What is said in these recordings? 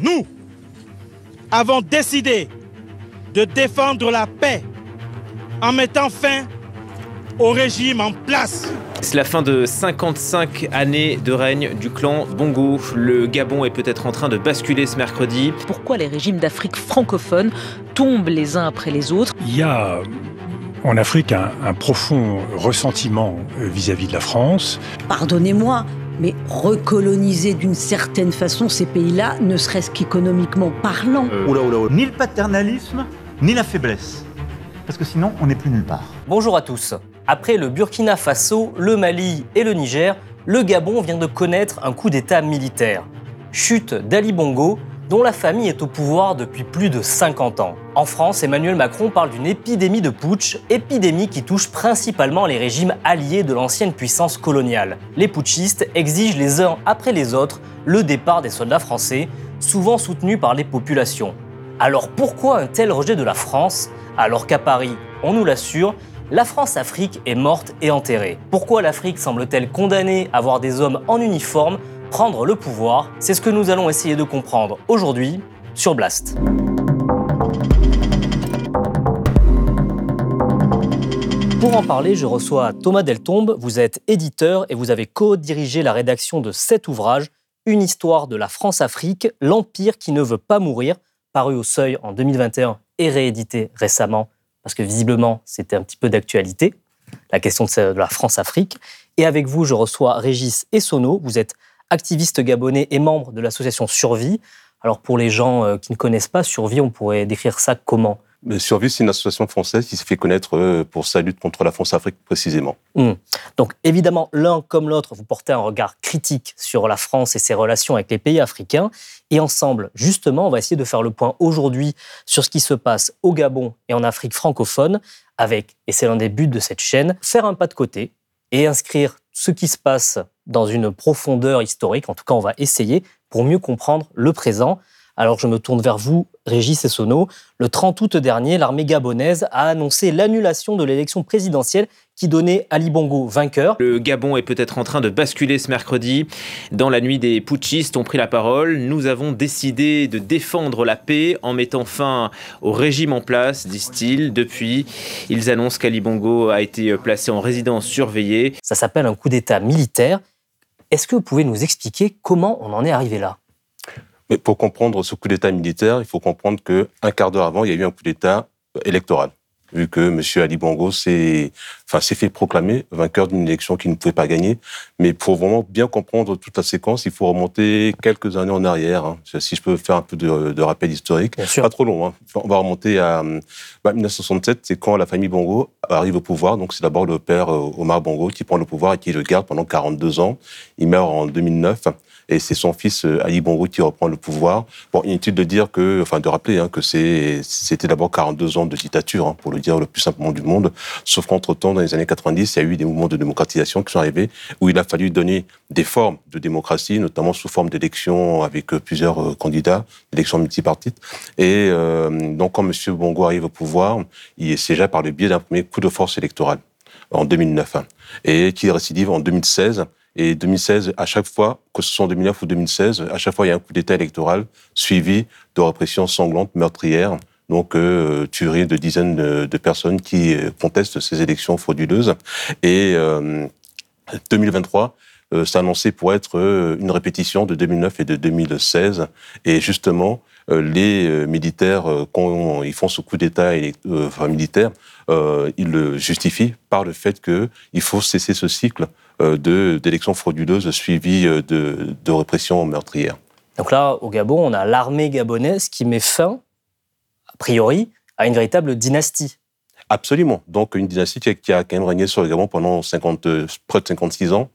Nous avons décidé de défendre la paix en mettant fin au régime en place. C'est la fin de 55 années de règne du clan Bongo. Le Gabon est peut-être en train de basculer ce mercredi. Pourquoi les régimes d'Afrique francophone tombent les uns après les autres? Il y a en Afrique un, un profond ressentiment vis-à-vis de la France. Pardonnez-moi, mais recoloniser d'une certaine façon ces pays-là, ne serait-ce qu'économiquement parlant. Oula, oula, oula. Ni le paternalisme, ni la faiblesse. Parce que sinon, on n'est plus nulle part. Bonjour à tous. Après le Burkina Faso, le Mali et le Niger, le Gabon vient de connaître un coup d'État militaire. Chute d'Ali Bongo, dont la famille est au pouvoir depuis plus de 50 ans. En France, Emmanuel Macron parle d'une épidémie de putsch, épidémie qui touche principalement les régimes alliés de l'ancienne puissance coloniale. Les putschistes exigent les uns après les autres le départ des soldats français, souvent soutenus par les populations. Alors pourquoi un tel rejet de la France, alors qu'à Paris, on nous l'assure, la France-Afrique est morte et enterrée? Pourquoi l'Afrique semble-t-elle condamnée à voir des hommes en uniforme prendre le pouvoir C'est ce que nous allons essayer de comprendre aujourd'hui sur Blast. Pour en parler, je reçois Thomas Deltombe. Vous êtes éditeur et vous avez co-dirigé la rédaction de cet ouvrage, Une histoire de la France-Afrique, l'Empire qui ne veut pas mourir, paru au Seuil en 2021 et réédité récemment, parce que visiblement c'était un petit peu d'actualité, la question de la France-Afrique. Et avec vous, je reçois Régis Essonneau. Vous êtes activiste gabonais et membre de l'association Survie. Alors pour les gens euh, qui ne connaissent pas Survie, on pourrait décrire ça comment? Mais Survie, c'est une association française qui s'est fait connaître euh, pour sa lutte contre la France-Afrique précisément. Mmh. Donc évidemment, l'un comme l'autre, vous portez un regard critique sur la France et ses relations avec les pays africains. Et ensemble, justement, on va essayer de faire le point aujourd'hui sur ce qui se passe au Gabon et en Afrique francophone, avec, et c'est l'un des buts de cette chaîne, faire un pas de côté et inscrire ce qui se passe dans une profondeur historique. En tout cas, on va essayer pour mieux comprendre le présent. Alors je me tourne vers vous, Régis Essonneau. Le 30 août dernier, l'armée gabonaise a annoncé l'annulation de l'élection présidentielle qui donnait Ali Bongo vainqueur. Le Gabon est peut-être en train de basculer ce mercredi. Dans la nuit, des putschistes ont pris la parole. Nous avons décidé de défendre la paix en mettant fin au régime en place, disent-ils. Depuis, ils annoncent qu'Ali Bongo a été placé en résidence surveillée. Ça s'appelle un coup d'État militaire. Est-ce que vous pouvez nous expliquer comment on en est arrivé là? Mais pour comprendre ce coup d'État militaire, il faut comprendre qu'un quart d'heure avant, il y a eu un coup d'État électoral, vu que M. Ali Bongo s'est enfin, fait proclamer vainqueur d'une élection qu'il ne pouvait pas gagner. Mais pour vraiment bien comprendre toute la séquence, il faut remonter quelques années en arrière. Hein. Si je peux faire un peu de, de rappel historique, pas trop long. Hein. On va remonter à bah, 1967, c'est quand la famille Bongo arrive au pouvoir. Donc c'est d'abord le père euh, Omar Bongo qui prend le pouvoir et qui le garde pendant 42 ans. Il meurt en 2009 et c'est son fils euh, Ali Bongo qui reprend le pouvoir. Bon, inutile de dire que, enfin, de rappeler hein, que c'était d'abord 42 ans de dictature, hein, pour le dire le plus simplement du monde. Sauf qu'entre-temps, dans les années 90, il y a eu des mouvements de démocratisation qui sont arrivés où il a fallu donner des formes de démocratie, notamment sous forme d'élections avec euh, plusieurs euh, candidats, d'élections multipartites. Et euh, donc, quand M. Bongo arrive au pouvoir, il déjà par le biais d'un premier coup de force électoral en 2009 hein, et qui récidive en 2016 et 2016, à chaque fois, que ce soit en 2009 ou 2016, à chaque fois, il y a un coup d'État électoral suivi de répression sanglante, meurtrière, donc euh, tuerie de dizaines de, personnes qui euh, contestent ces élections frauduleuses. Et euh, 2023, euh, annoncé pour être euh, une répétition de 2009 et de 2016. Et justement, les militaires, quand ils font ce coup d'État militaire, ils le justifient par le fait qu'il faut cesser ce cycle euh, d'élections frauduleuses suivies euh, de, de répression meurtrière. Donc là, au Gabon, on a l'armée gabonaise qui met fin, a priori, à une véritable dynastie. Absolument. Donc une dynastie qui a, quand même régné sur le Gabon pendant 50, euh, près de 56 ans.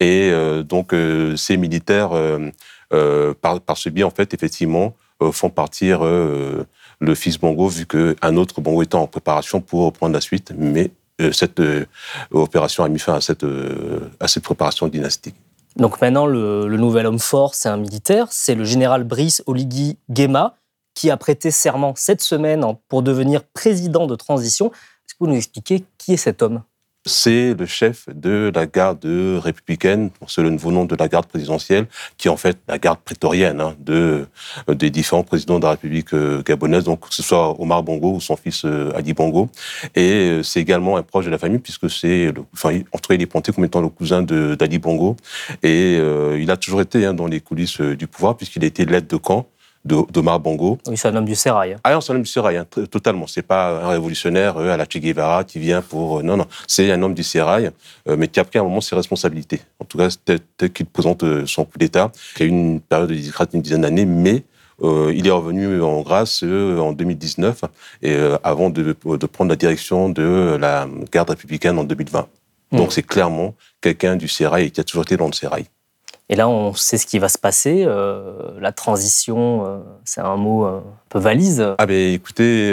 Et euh, donc euh, ces militaires, euh, euh, par, par ce biais, en fait, effectivement, euh, font partir euh, le fils Bongo, vu qu'un autre Bongo était en préparation pour prendre la suite. Mais euh, cette euh, opération a mis fin à cette, euh, à cette préparation dynastique. Donc maintenant, le, le nouvel homme fort, c'est un militaire, c'est le général Brice Oligui Nguema, qui a prêté serment cette semaine pour devenir président de transition. Est-ce que vous nous expliquez qui est cet homme? C'est le chef de la garde républicaine, c'est le nouveau nom de la garde présidentielle, qui est en fait la garde prétorienne hein, de, euh, des différents présidents de la République euh, gabonaise, donc que ce soit Omar Bongo ou son fils euh, Ali Bongo. Et c'est également un proche de la famille, puisque c'est, enfin, en tout cas, il est pointé comme étant le cousin d'Ali Bongo. Et il a toujours été hein, dans les coulisses du pouvoir, puisqu'il a été l'aide de camp d'Omar Bongo. Oui, c'est un homme du Sérail. Ah non, c'est un homme du Sérail, hein, totalement. C'est pas un révolutionnaire euh, à la Che Guevara qui vient pour... euh, non, non, c'est un homme du Sérail, euh, mais qui a pris à un moment ses responsabilités. En tout cas, tel, tel qu'il présente euh, son coup d'État, qui a eu une période de d'une dizaine d'années, mais il est revenu en grâce en 2019, et, avant de, de prendre la direction de la garde républicaine en 2020. Donc Mm. c'est clairement quelqu'un du Sérail et qui a toujours été dans le Sérail. Et là, on sait ce qui va se passer. euh, la transition, euh, c'est un mot euh, un peu valise. Ah ben écoutez,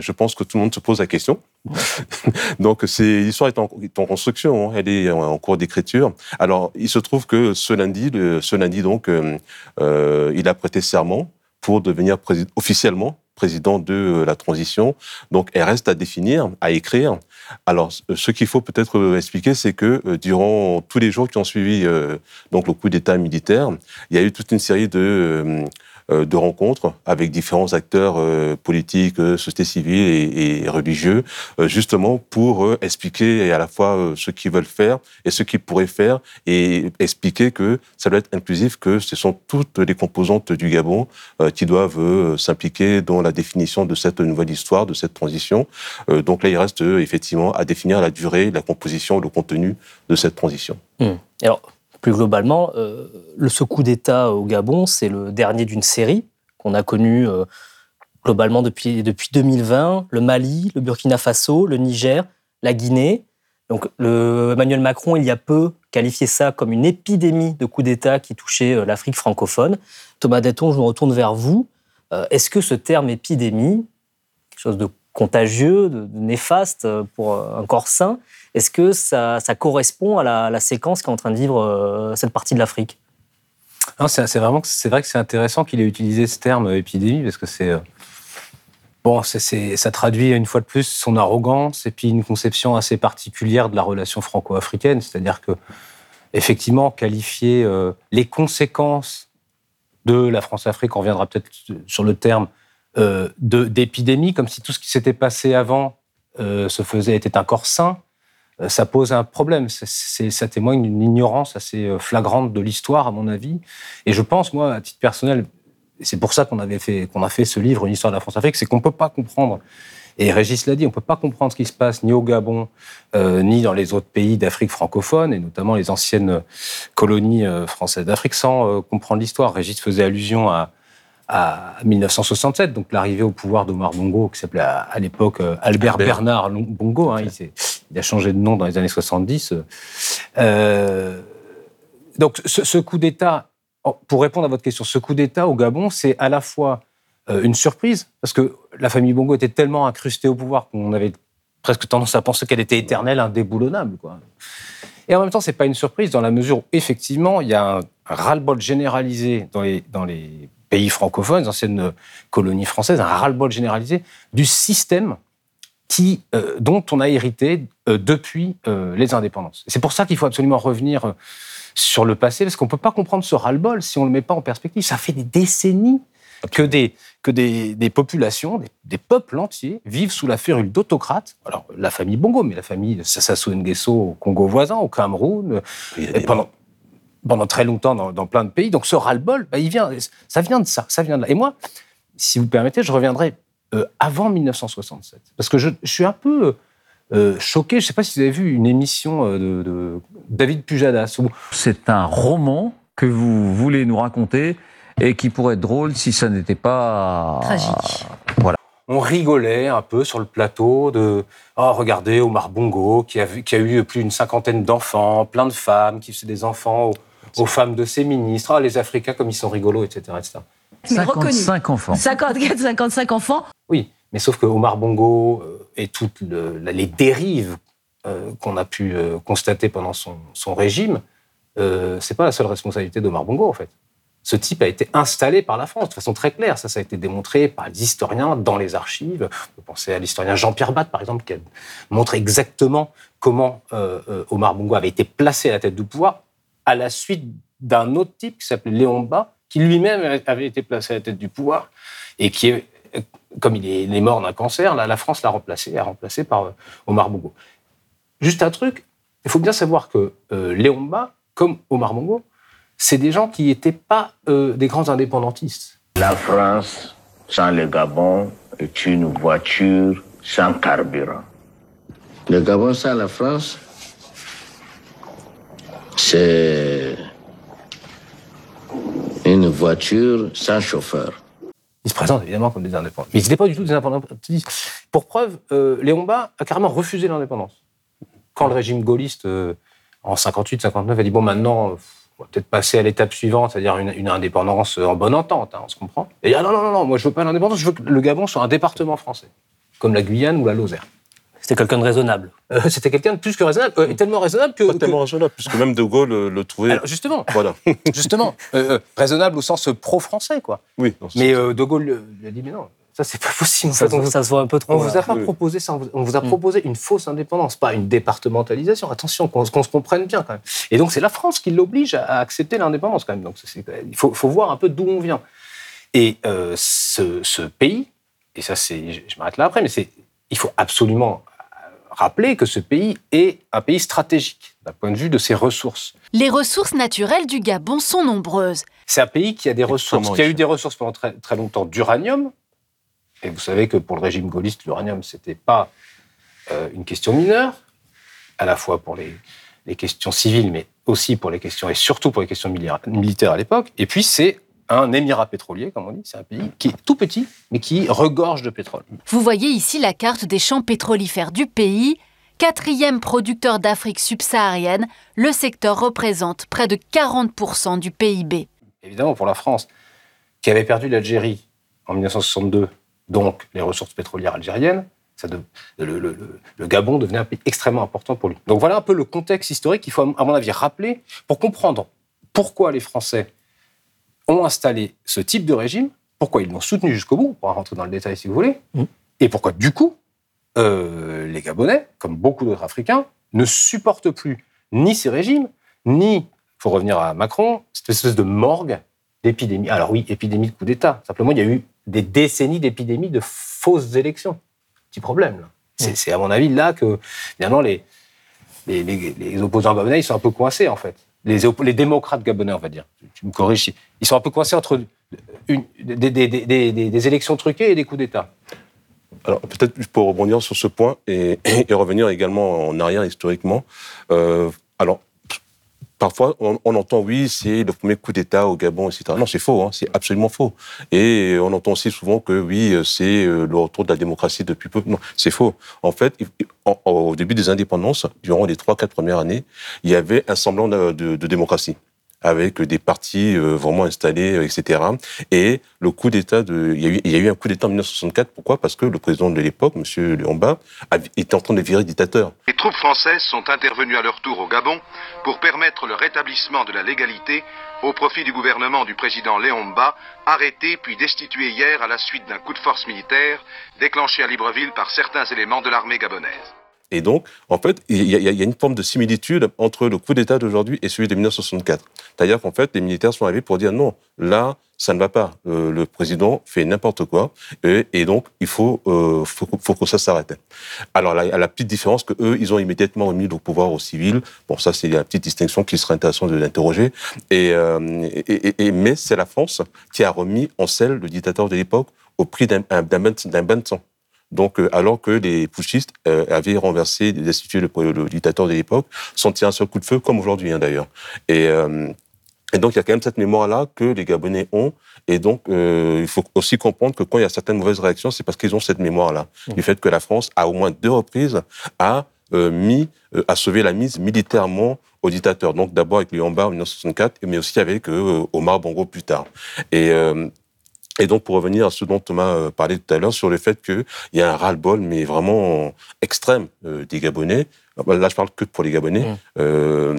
je pense que tout le monde se pose la question. Donc l'histoire est en, est en construction, hein, elle est en, cours d'écriture. Alors il se trouve que ce lundi, ce lundi donc, il a prêté serment pour devenir officiellement président de la transition. Donc elle reste à définir, à écrire. Alors ce- qu'il faut peut-être euh, expliquer, c'est que euh, durant tous les jours qui ont suivi euh, le coup d'État militaire, il y a eu toute une série de de rencontres avec différents acteurs euh, politiques, euh, société civile et, religieux, euh, justement pour euh, expliquer à la fois euh, ce qu'ils veulent faire et ce qu'ils pourraient faire, et expliquer que ça doit être inclusif, que ce sont toutes les composantes du Gabon euh, qui doivent euh, s'impliquer dans la définition de cette nouvelle histoire, de cette transition. Euh, donc là, il reste euh, effectivement à définir la durée, la composition, le contenu de cette transition. Hmm. Alors, plus globalement, euh, le, ce coup d'État au Gabon, c'est le dernier d'une série qu'on a connu euh, globalement depuis, depuis 2020. Le Mali, le Burkina Faso, le Niger, la Guinée. Donc, Emmanuel Macron, il y a peu, qualifiait ça comme une épidémie de coup d'État qui touchait euh, l'Afrique francophone. Thomas Detton, je me retourne vers vous. Est-ce que ce terme épidémie, quelque chose de contagieux, néfaste euh, pour euh, un corps sain, est-ce que ça, correspond à la, la séquence qu'est en train de vivre euh, cette partie de l'Afrique? C'est vrai que c'est intéressant qu'il ait utilisé ce terme épidémie parce que c'est bon, ça traduit une fois de plus son arrogance et puis une conception assez particulière de la relation franco-africaine, c'est-à-dire que effectivement qualifier les conséquences de la France-Afrique, on reviendra peut-être sur le terme euh, d'épidémie, comme si tout ce qui s'était passé avant euh, se faisait était un corps sain. euh, Ça pose un problème. Ça témoigne d'une ignorance assez euh, flagrante de l'histoire, à mon avis. Et je pense, moi, à titre personnel, c'est pour ça qu'on avait fait, qu'on a fait ce livre, Une histoire de la France-Afrique, c'est qu'on ne peut pas comprendre, et Régis l'a dit, on ne peut pas comprendre ce qui se passe ni au Gabon, ni dans les autres pays d'Afrique francophone, et notamment les anciennes colonies françaises d'Afrique, sans comprendre l'histoire. Régis faisait allusion à, à 1967, donc l'arrivée au pouvoir d'Omar Bongo, qui s'appelait à, l'époque euh, Albert, Albert. Bernard Bongo. hein, il, a changé de nom dans les années 70. Euh, donc ce, ce coup d'État, pour répondre à votre question, ce coup d'État au Gabon, c'est à la fois euh, une surprise, parce que la famille Bongo était tellement incrustée au pouvoir qu'on avait presque tendance à penser qu'elle était éternelle, indéboulonnable. Quoi. Et en même temps, c'est pas une surprise dans la mesure où, effectivement, il y a un, un ras-le-bol généralisé dans les, dans les pays francophones, les anciennes colonies françaises, un ras-le-bol généralisé du système qui, euh, dont on a hérité euh, depuis euh, les indépendances. C'est pour ça qu'il faut absolument revenir sur le passé, parce qu'on ne peut pas comprendre ce ras-le-bol si on ne le met pas en perspective. Ça fait des décennies que des, que des, des populations, des, des peuples entiers vivent sous la férule d'autocrates. Alors, la famille Bongo, mais la famille Sassou Nguesso au Congo voisin, au Cameroun, pendant, pendant très longtemps dans, dans plein de pays. Donc, ce ras-le-bol, bah, il vient, ça vient de ça, ça vient de là. Et moi, si vous permettez, je reviendrai euh, avant 1967. Parce que je, je suis un peu euh, choqué. Je ne sais pas si vous avez vu une émission euh, de, de David Pujadas. Où, C'est un roman que vous voulez nous raconter et qui pourrait être drôle si ça n'était pas Tragique. Voilà. on rigolait un peu sur le plateau de oh regardez Omar Bongo qui a, vu- qui a eu plus d'une cinquantaine d'enfants, plein de femmes, qui faisaient des enfants aux femmes de ses ministres. Ah, les Africains comme ils sont rigolos, etc. etc. Mais reconnu. 55 enfants. 54, 55 enfants. Oui, mais sauf que Omar Bongo euh, et toutes le- les dérives euh, qu'on a pu euh, constater pendant son, son régime, euh, c'est pas la seule responsabilité d'Omar Bongo en fait. Ce type a été installé par la France de façon très claire. Ça, ça a été démontré par les historiens dans les archives. On peut penser à l'historien Jean-Pierre Batte, par exemple, qui a montré exactement comment euh, Omar Bongo avait été placé à la tête du pouvoir à la suite d'un autre type qui s'appelait Léon Bas, qui lui-même avait été placé à la tête du pouvoir et qui est comme il est, il est mort d'un cancer, là, la France l'a remplacé, a remplacé par euh, Omar Bongo. Juste un truc, il faut bien savoir que euh, Léon Bas, comme Omar Bongo, c'est des gens qui n'étaient pas euh, des grands indépendantistes. La France sans le Gabon est une voiture sans carburant. Le Gabon sans la France, c'est une voiture sans chauffeur. Ils se présentent évidemment comme des indépendants. Mais ils n'étaient pas du tout des indépendantistes. Pour preuve, euh, Léon Bas a carrément refusé l'indépendance. Quand le régime gaulliste, euh, en 58-59, a dit bon, maintenant, euh, on va peut-être passer à l'étape suivante, c'est-à-dire une, indépendance euh, en bonne entente, hein, on se comprend. Et il dit ah non, non, non, non, moi je veux pas l'indépendance, je veux que le Gabon soit un département français, comme la Guyane ou la Lozère. C'était quelqu'un de raisonnable. Euh, C'était quelqu'un de plus que raisonnable, euh, et tellement raisonnable que. Pas tellement raisonnable, puisque même De Gaulle euh, le trouvait. Alors, justement, Voilà. justement, euh, euh, raisonnable au sens pro-français, quoi. Oui. non, Mais euh, De Gaulle lui lui a dit mais non, ça c'est pas possible. En Ça, fait, on ça se voit un peu trop. On vous a là. pas Oui. proposé ça, on vous- a Mm. proposé une fausse indépendance, pas une départementalisation. Attention, qu'on se comprenne bien quand même. Et donc c'est la France qui l'oblige à, à accepter l'indépendance quand même. Donc il faut, faut voir un peu d'où on vient. Et euh, ce, ce pays, et ça c'est, je, je m'arrête là après, mais c'est, il faut absolument rappeler que ce pays est un pays stratégique d'un point de vue de ses ressources. Les ressources naturelles du Gabon sont nombreuses. C'est un pays qui a des ressources, qui a eu des ressources pendant très, très longtemps d'uranium. Et vous savez que pour le régime gaulliste, l'uranium, c'était pas euh, une question mineure, à la fois pour les, les questions civiles, mais aussi pour les questions, et surtout pour les questions militaires militaires à l'époque. Et puis, c'est un émirat pétrolier, comme on dit. C'est un pays qui est tout petit, mais qui regorge de pétrole. Vous voyez ici la carte des champs pétrolifères du pays. Quatrième producteur d'Afrique subsaharienne, le secteur représente près de 40% du PIB. Évidemment, pour la France, qui avait perdu l'Algérie en 1962, donc les ressources pétrolières algériennes, ça de- le, le- le- le Gabon devenait un pays extrêmement important pour lui. Donc voilà un peu le contexte historique qu'il faut, à mon avis, rappeler pour comprendre pourquoi les Français ont installé ce type de régime, pourquoi ils l'ont soutenu jusqu'au bout, on pourra rentrer dans le détail si vous voulez, Mhm. et pourquoi, du coup, euh, les Gabonais, comme beaucoup d'autres Africains, ne supportent plus ni ces régimes, ni, pour revenir à Macron, cette espèce de morgue d'épidémie. Alors oui, épidémie de coup d'État. Simplement, il y a eu des décennies d'épidémies de fausses élections. Petit problème, là. C'est, c'est, à mon avis là que, finalement, les, les, les- les opposants gabonais, ils sont un peu coincés, en fait. Les, démocrates gabonais, on va dire. Tu, me corriges. Ils sont un peu coincés entre des, élections truquées et des coups d'État. Alors peut-être pour rebondir sur ce point et, et revenir également en arrière historiquement. euh, alors parfois on, entend oui c'est le premier coup d'État au Gabon etc. Non c'est faux, hein, c'est absolument faux. Et on entend aussi souvent que oui c'est euh, le retour de la démocratie depuis peu. Non c'est faux. En fait au début des indépendances, durant les trois quatre premières années, il y avait un semblant de démocratie avec des partis euh, vraiment installés, euh, etc. Et le coup d'État de, il y, a eu, y a eu un coup d'État en 1964. Pourquoi? Parce que le président de l'époque, M. Léomba, était en train de virer dictateur. Les troupes françaises sont intervenues à leur tour au Gabon pour permettre le rétablissement de la légalité au profit du gouvernement du président Léon Mba, arrêté puis destitué hier à la suite d'un coup de force militaire déclenché à Libreville par certains éléments de l'armée gabonaise. Et donc, en fait, il y, a, une forme de similitude entre le coup d'État d'aujourd'hui et celui de 1964. C'est-à-dire qu'en fait, les militaires sont arrivés pour dire non, là, ça ne va pas. Euh, le président fait n'importe quoi, et, donc il faut, euh, faut, faut que ça s'arrête. Alors, la, la petite différence que eux, ils ont immédiatement remis le pouvoir aux civils. Bon, ça, c'est la petite distinction qui serait intéressant de l'interroger. Et, euh, mais c'est la France qui a remis en selle le dictateur de l'époque au prix d'un bain de sang. Donc, euh, alors que les putschistes euh, avaient renversé, destitué le, le dictateur de l'époque, sans tirer un seul coup de feu, comme aujourd'hui hein, d'ailleurs. Et, euh, Et donc, il y a quand même cette mémoire-là que les Gabonais ont. Et donc, euh, il faut aussi comprendre que quand il y a certaines mauvaises réactions, c'est parce qu'ils ont cette mémoire-là. Du fait que la France, à au moins deux reprises, a euh, mis, euh, a sauvé la mise militairement au dictateur. Donc, d'abord avec Luamba en 1964, mais aussi avec Omar Bongo plus tard. Et, et donc, pour revenir à ce dont Thomas euh, parlait tout à l'heure, sur le fait qu'il y a un ras-le-bol, mais vraiment extrême euh, des Gabonais. Là, je parle que pour les Gabonais. Euh,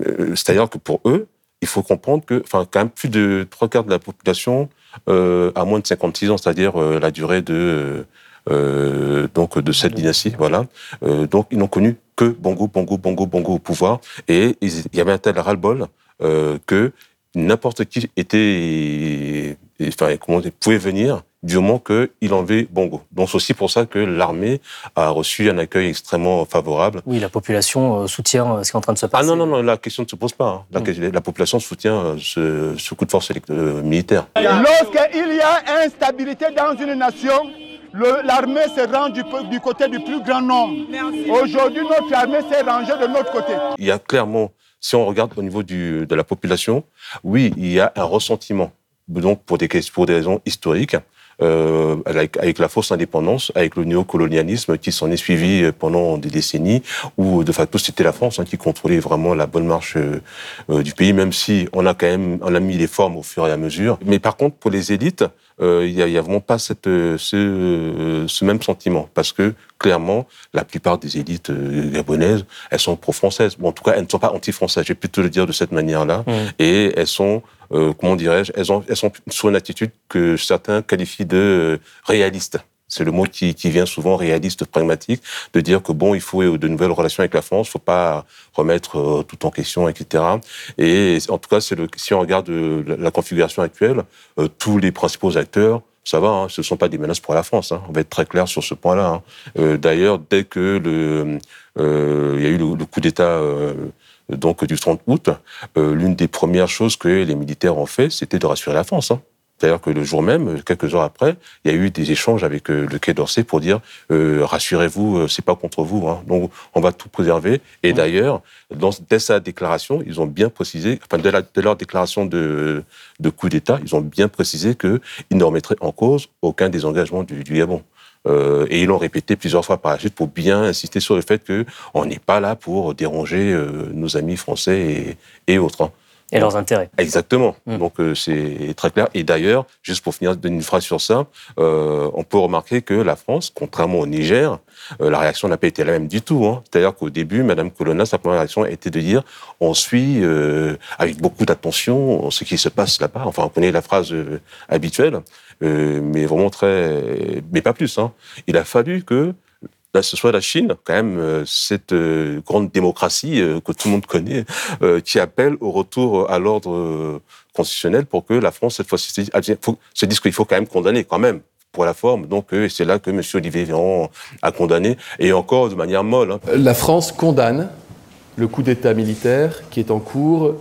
euh, C'est-à-dire que pour eux, il faut comprendre que, enfin, quand même plus de trois quarts de la population euh, a moins de 56 ans, c'est-à-dire euh, la durée de euh, donc de cette dynastie, voilà. Euh, donc ils n'ont connu que Bongo, Bongo, Bongo, Bongo au pouvoir, et il y avait un tel ras-le-bol euh, que n'importe qui était, enfin, comment dire, pouvait venir du moment qu'il enlevait Bongo. Donc c'est aussi pour ça que l'armée a reçu un accueil extrêmement favorable. Oui, la population euh, soutient euh, ce qui est en train de se passer. Ah non, non, non, la question ne se pose pas. hein. La, la population soutient euh, ce, ce coup de force militaire. Lorsqu'il y a instabilité dans une nation, l'armée se rend du, côté du plus grand nombre. Aujourd'hui, notre armée s'est rangée de notre côté. Il y a clairement, si on regarde au niveau du, de la population, oui, il y a un ressentiment. Donc pour des, pour des raisons historiques, euh, avec, la fausse indépendance, avec le néocolonialisme qui s'en est suivi euh, pendant des décennies, où de facto c'était la France hein, qui contrôlait vraiment la bonne marche euh, du pays, même si on a quand même on a mis les formes au fur et à mesure. Mais par contre, pour les élites, il n'y a, a vraiment pas cette, euh, ce, euh, ce même sentiment, parce que clairement, la plupart des élites euh, gabonaises, elles sont pro-françaises. Bon, en tout cas, elles ne sont pas anti-françaises. Je vais plutôt le dire de cette manière-là. Mm. Et elles sont, euh, comment dirais-je, elles, ont, elles sont sur une attitude que certains qualifient de euh, réaliste. C'est le mot qui, vient souvent, réaliste, pragmatique, de dire que bon, il faut de nouvelles relations avec la France, il faut pas remettre euh, tout en question, etc. Et en tout cas, si on regarde euh, la, configuration actuelle, euh, tous les principaux acteurs, ça va, hein, ce ne sont pas des menaces pour la France. Hein, on va être très clair sur ce point-là. hein. D'ailleurs, dès que y a eu le, coup d'État donc du 30 août, l'une des premières choses que les militaires ont fait, c'était de rassurer la France. Hein. C'est-à-dire que le jour même, quelques heures après, il y a eu des échanges avec euh, le Quai d'Orsay pour dire euh, rassurez-vous, euh, c'est pas contre vous. Hein. Donc on va tout préserver. Et d'ailleurs, dans, dès sa déclaration, ils ont bien précisé, enfin dès, la- dès leur déclaration de, de coup d'État, ils ont bien précisé qu'ils ne remettraient en cause aucun des engagements du, du Gabon. Euh, et ils l'ont répété plusieurs fois par la suite pour bien insister sur le fait que on n'est pas là pour déranger euh, nos amis français et, et autres. Et leurs intérêts. Exactement. Donc euh, c'est très clair. Et d'ailleurs, juste pour finir d'une phrase sur ça, euh, on peut remarquer que la France, contrairement au Niger, euh, la réaction n'a pas été la même du tout. hein. C'est-à-dire qu'au début, Madame Colonna, sa première réaction a été de dire on suit avec beaucoup d'attention ce qui se passe là-bas. Enfin, on connaît la phrase habituelle, mais vraiment très, mais pas plus. Hein. Il a fallu que là, ce soit la Chine, quand même, euh, cette euh, grande démocratie euh, que tout le monde connaît, qui appelle au retour à l'ordre constitutionnel pour que la France, cette fois-ci, se dise, ah, se dise qu'il faut quand même condamner, quand même, pour la forme. Donc, c'est là que M. Olivier Véran a condamné, et encore de manière molle. hein. La France condamne le coup d'État militaire qui est en cours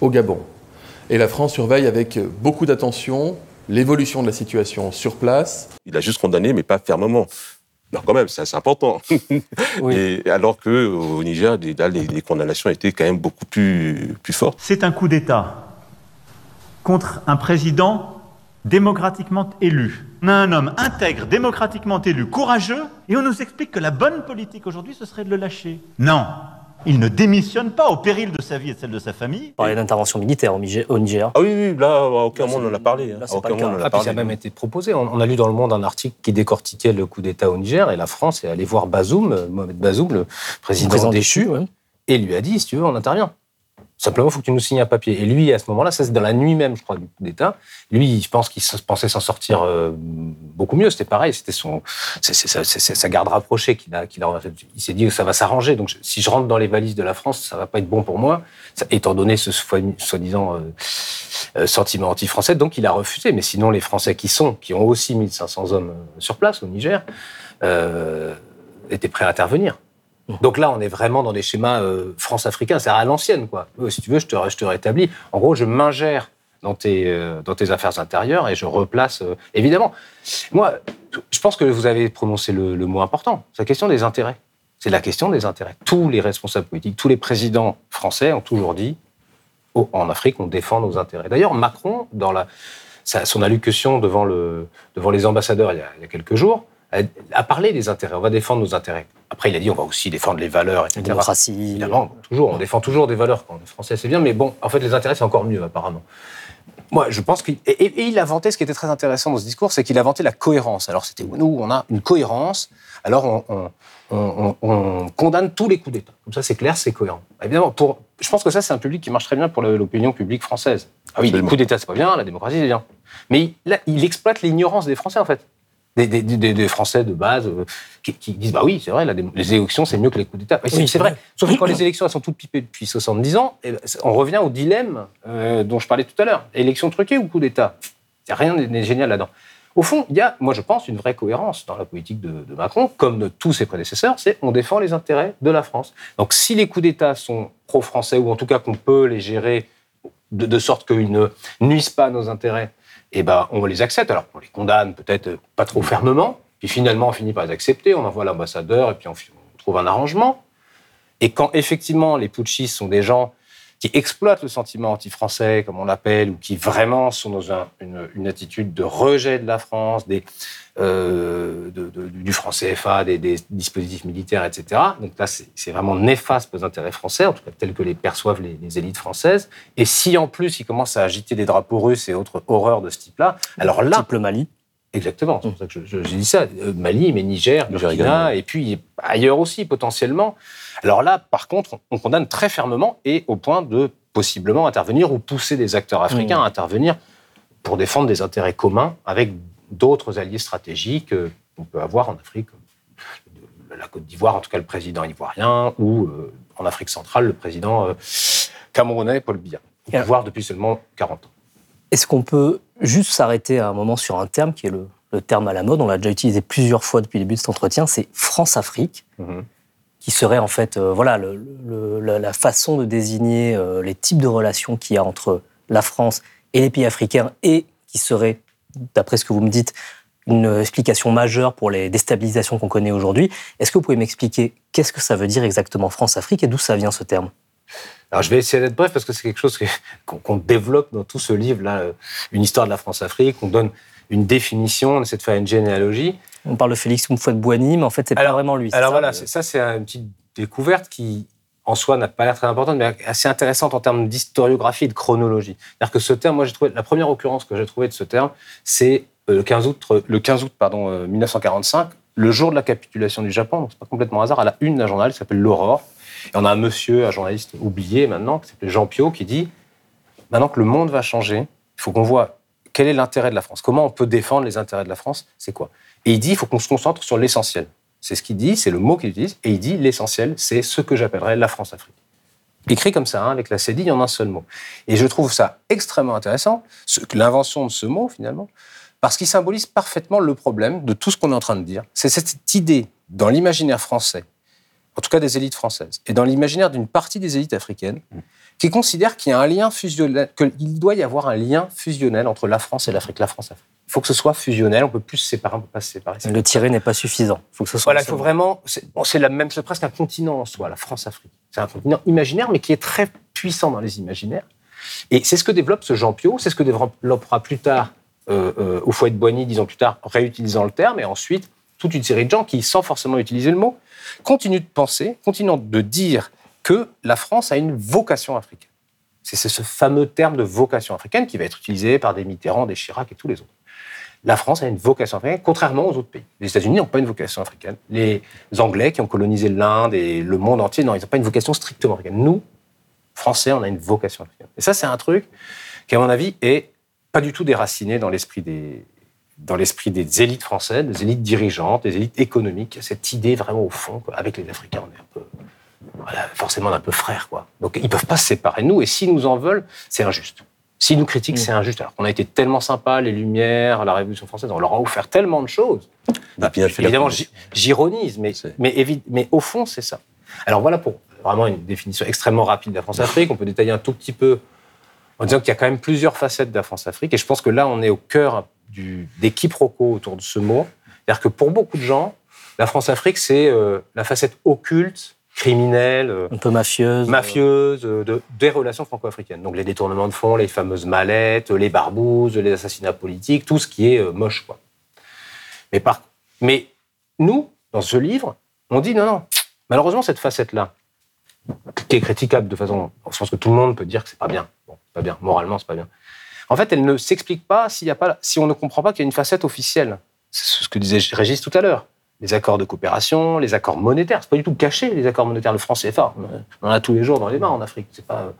au Gabon. Et la France surveille avec beaucoup d'attention l'évolution de la situation sur place. Il a juste condamné, mais pas fermement. Non, quand même, c'est important. Et alors que au Niger, les, les condamnations étaient quand même beaucoup plus, plus fortes. C'est un coup d'État contre un président démocratiquement élu. On a un homme intègre, démocratiquement élu, courageux, et on nous explique que la bonne politique aujourd'hui, ce serait de le lâcher. Non, il ne démissionne pas au péril de sa vie et de celle de sa famille. On parlait d'intervention militaire au Niger. Ah oui, oui, là, à aucun moment on en a parlé. hein. Là, À pas aucun le cas. moment on en a Ah, puis ça a même été proposé. On, on a lu dans le Monde un article qui décortiquait le coup d'État au Niger et la France est allée voir Bazoum, euh, Mohamed Bazoum, le président, président déchu, déchu, ouais. et lui a dit si tu veux, on intervient. Simplement, il faut que tu nous signes un papier. Et lui, à ce moment-là, ça c'est dans la nuit même, je crois, du coup d'État. Lui, je pense qu'il pensait s'en sortir euh, beaucoup mieux. C'était pareil, c'était son, sa garde rapprochée qu'il a, qu'il a. Il s'est dit que ça va s'arranger. Donc, si je rentre dans les valises de la France, ça va pas être bon pour moi, étant donné ce soi- soi-disant euh, euh, sentiment anti-français. Donc, il a refusé. Mais sinon, les Français qui sont, qui ont aussi 1500 hommes sur place au Niger, étaient prêts à intervenir. Donc là, on est vraiment dans des schémas euh, France-africains, c'est à l'ancienne, quoi. Euh, Si tu veux, je te, je te rétablis. En gros, je m'ingère dans tes, euh, dans tes affaires intérieures et je replace. euh, évidemment, moi, je pense que vous avez prononcé le, le mot important. C'est la question des intérêts. C'est la question des intérêts. Tous les responsables politiques, tous les présidents français ont toujours dit en Afrique, on défend nos intérêts. D'ailleurs, Macron, dans la, son allocution devant, le, devant les ambassadeurs il y, a, il y a quelques jours, a, a, parlé des intérêts. On va défendre nos intérêts. Après, il a dit on va aussi défendre les valeurs, etc. La démocratie. Évidemment, toujours, on défend toujours des valeurs quand on est français, c'est bien, mais bon, en fait, les intérêts, c'est encore mieux, apparemment. Moi, je pense qu'il. Et, et, il a vanté, ce qui était très intéressant dans ce discours, c'est qu'il a vanté la cohérence. Alors, c'était nous, on a une cohérence. Alors, on, on, on, on condamne tous les coups d'État. Comme ça, c'est clair, c'est cohérent. Évidemment, pour, je pense que ça, c'est un public qui marche très bien pour l'opinion publique française. Ah oui, les coups d'État, c'est pas bien, la démocratie, c'est bien. Mais là, il exploite l'ignorance des Français, en fait. Des, des, des, des, Français de base euh, qui, qui, disent bah oui c'est vrai les élections c'est mieux que les coups d'État. Oui, c'est vrai. Sauf que quand les élections elles sont toutes pipées depuis 70 ans eh on revient au dilemme euh, dont je parlais tout à l'heure. Élection truquée ou coup d'État? Rien n'est génial là-dedans. Au fond, il y a, moi je pense, une vraie cohérence dans la politique de, de Macron, comme de tous ses prédécesseurs, c'est on défend les intérêts de la France. Donc si les coups d'État sont pro-français, ou en tout cas qu'on peut les gérer de, de sorte qu'ils ne nuisent pas à nos intérêts, eh ben, on les accepte. Alors on les condamne peut-être pas trop fermement, puis finalement on finit par les accepter, on envoie l'ambassadeur, et puis on, trouve un arrangement. Et quand effectivement les putschistes sont des gens qui exploitent le sentiment anti-français, comme on l'appelle, ou qui vraiment sont dans un, une, une, attitude de rejet de la France, des, euh, de, de, du franc CFA, des, des, dispositifs militaires, etc. Donc là, c'est vraiment néfaste pour les intérêts français, en tout cas tels que les perçoivent les, les, élites françaises. Et si en plus ils commencent à agiter des drapeaux russes et autres horreurs de ce type-là, alors là... Type le Mali Exactement, c'est pour ça que j'ai dit ça. Mali, mais Niger, Burkina, et puis ailleurs aussi potentiellement. Alors là, par contre, on condamne très fermement et au point de possiblement intervenir ou pousser des acteurs africains mmh. à intervenir pour défendre des intérêts communs avec d'autres alliés stratégiques qu'on peut avoir en Afrique, la Côte d'Ivoire, en tout cas le président ivoirien, ou euh, en Afrique centrale, le président euh, camerounais Paul Biya, au pouvoir depuis seulement 40 ans. Est-ce qu'on peut juste s'arrêter à un moment sur un terme qui est le, le terme à la mode? On l'a déjà utilisé plusieurs fois depuis le début de cet entretien, c'est France-Afrique. Mmh qui serait en fait euh, voilà, le, le, la façon de désigner euh, les types de relations qu'il y a entre la France et les pays africains et qui serait, d'après ce que vous me dites, une explication majeure pour les déstabilisations qu'on connaît aujourd'hui. Est-ce que vous pouvez m'expliquer qu'est-ce que ça veut dire exactement France-Afrique et d'où ça vient ce terme? Alors, je vais essayer d'être bref parce que c'est quelque chose qu'on qu développe dans tout ce livre-là, euh, une histoire de la France-Afrique. On donne une définition, on essaie de faire une généalogie. On parle de Félix Houphouët-Boigny, mais en fait, c'est pas vraiment lui. Alors ça, voilà, ça, c'est une petite découverte qui, en soi, n'a pas l'air très importante, mais assez intéressante en termes d'historiographie et de chronologie. C'est-à-dire que ce terme, moi, j'ai trouvé, la première occurrence que j'ai trouvée de ce terme, c'est le 15 août, le 15 août pardon, 1945, le jour de la capitulation du Japon, donc c'est pas complètement hasard, à la une d'un journal qui s'appelle L'Aurore. Et on a un monsieur, un journaliste oublié maintenant, qui s'appelle Jean Pio, qui dit Maintenant que le monde va changer, il faut qu'on voit quel est l'intérêt de la France Comment on peut défendre les intérêts de la France? C'est quoi? Et il dit il faut qu'on se concentre sur l'essentiel. C'est ce qu'il dit, c'est le mot qu'il utilise, et il dit l'essentiel, c'est ce que j'appellerais la France-Afrique. Écrit comme ça, hein, avec la cédille en un seul mot. Et je trouve ça extrêmement intéressant, l'invention de ce mot finalement, parce qu'il symbolise parfaitement le problème de tout ce qu'on est en train de dire. C'est cette idée dans l'imaginaire français, en tout cas des élites françaises, et dans l'imaginaire d'une partie des élites africaines, qui considère qu'il y a un lien fusionnel, qu'il doit y avoir un lien fusionnel entre la France et l'Afrique, la France Afrique. Il faut que ce soit fusionnel, on peut plus se séparer, on peut pas se séparer. Le tiré n'est pas suffisant. Il faut que ce soit. Voilà, il faut vraiment. C'est bon, la même, c'est presque un continent en soi, la France-Afrique. C'est un continent imaginaire, mais qui est très puissant dans les imaginaires. Et c'est ce que développe ce Jean Pio, c'est ce que développera plus tard euh, euh, au foyer de Boigny, disons plus tard, réutilisant le terme, et ensuite toute une série de gens qui, sans forcément utiliser le mot, continuent de penser, continuent de dire que la France a une vocation africaine. C'est ce fameux terme de vocation africaine qui va être utilisé par des Mitterrand, des Chirac et tous les autres. La France a une vocation africaine, contrairement aux autres pays. Les États-Unis n'ont pas une vocation africaine. Les Anglais qui ont colonisé l'Inde et le monde entier, non, ils n'ont pas une vocation strictement africaine. Nous, Français, on a une vocation africaine. Et ça, c'est un truc qui, à mon avis, est pas du tout déraciné dans l'esprit des, élites françaises, des élites dirigeantes, des élites économiques. Cette idée vraiment au fond, avec les Africains, on est un peu forcément un peu frères, quoi. Donc ils peuvent pas se séparer de nous, et s'ils nous en veulent, c'est injuste. S'ils nous critiquent, c'est injuste. Alors qu'on a été tellement sympa, les Lumières, la Révolution française, on leur a offert tellement de choses. Bah, évidemment, j'ironise, mais, mais, mais au fond, c'est ça. Alors voilà pour vraiment une définition extrêmement rapide de la France-Afrique. On peut détailler un tout petit peu en disant qu'il y a quand même plusieurs facettes de la France-Afrique. Et je pense que là, on est au cœur du, des quiproquos autour de ce mot. C'est-à-dire que pour beaucoup de gens, la France-Afrique, c'est euh, la facette occulte criminelles, euh, un peu mafieuses, mafieuses euh, de, des relations franco-africaines. Donc les détournements de fonds, les fameuses mallettes, les barbouzes, les assassinats politiques, tout ce qui est euh, moche. Quoi. Mais, par, mais nous, dans ce livre, on dit non, non, malheureusement, cette facette-là, qui est critiquable de façon. Je pense que tout le monde peut dire que c'est pas bien. Bon, pas bien. Moralement, c'est pas bien. En fait, elle ne s'explique pas y a pas, si on ne comprend pas qu'il y a une facette officielle. C'est ce que disait Régis tout à l'heure. Les accords de coopération, les accords monétaires. C'est pas du tout caché, les accords monétaires. Le franc CFA, on en a tous les jours dans les mains en Afrique. Pas.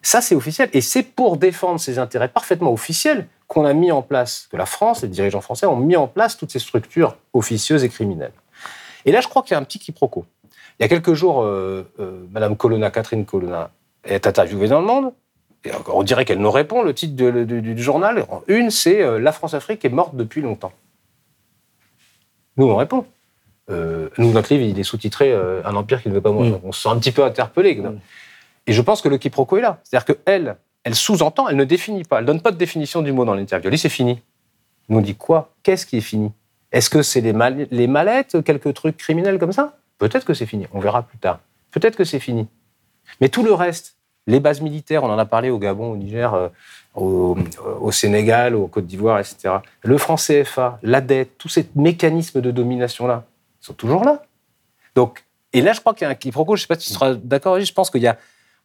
Ça, c'est officiel. Et c'est pour défendre ses intérêts parfaitement officiels qu'on a mis en place, que la France, les dirigeants français ont mis en place toutes ces structures officieuses et criminelles. Et là, je crois qu'il y a un petit quiproquo. Il y a quelques jours, euh, euh, Madame Colonna, Catherine Colonna, est interviewée dans Le Monde. On dirait qu'elle nous répond. Le titre du, journal, une, c'est euh, La France-Afrique est morte depuis longtemps. Nous, on répond. Euh, nous, notre livre, il est sous-titré euh, Un empire qui ne veut pas mourir. Donc, On se sent un petit peu interpellé. Et je pense que le quiproquo est là. C'est-à-dire qu'elle, elle sous-entend, elle ne définit pas. Elle donne pas de définition du mot dans l'interview. Elle dit c'est fini. Elle nous dit quoi? Qu'est-ce qui est fini? Est-ce que c'est les, mal- les mallettes, quelques trucs criminels comme ça? Peut-être que c'est fini. On verra plus tard. Peut-être que c'est fini. Mais tout le reste, les bases militaires, on en a parlé au Gabon, au Niger, euh, au, au Sénégal, au Côte d'Ivoire, etc. Le franc CFA, la dette, tous ces mécanismes de domination-là, ils sont toujours là. Donc, et là, je crois qu'il y a un quiproquo, je ne sais pas si tu seras d'accord, je pense qu'il y a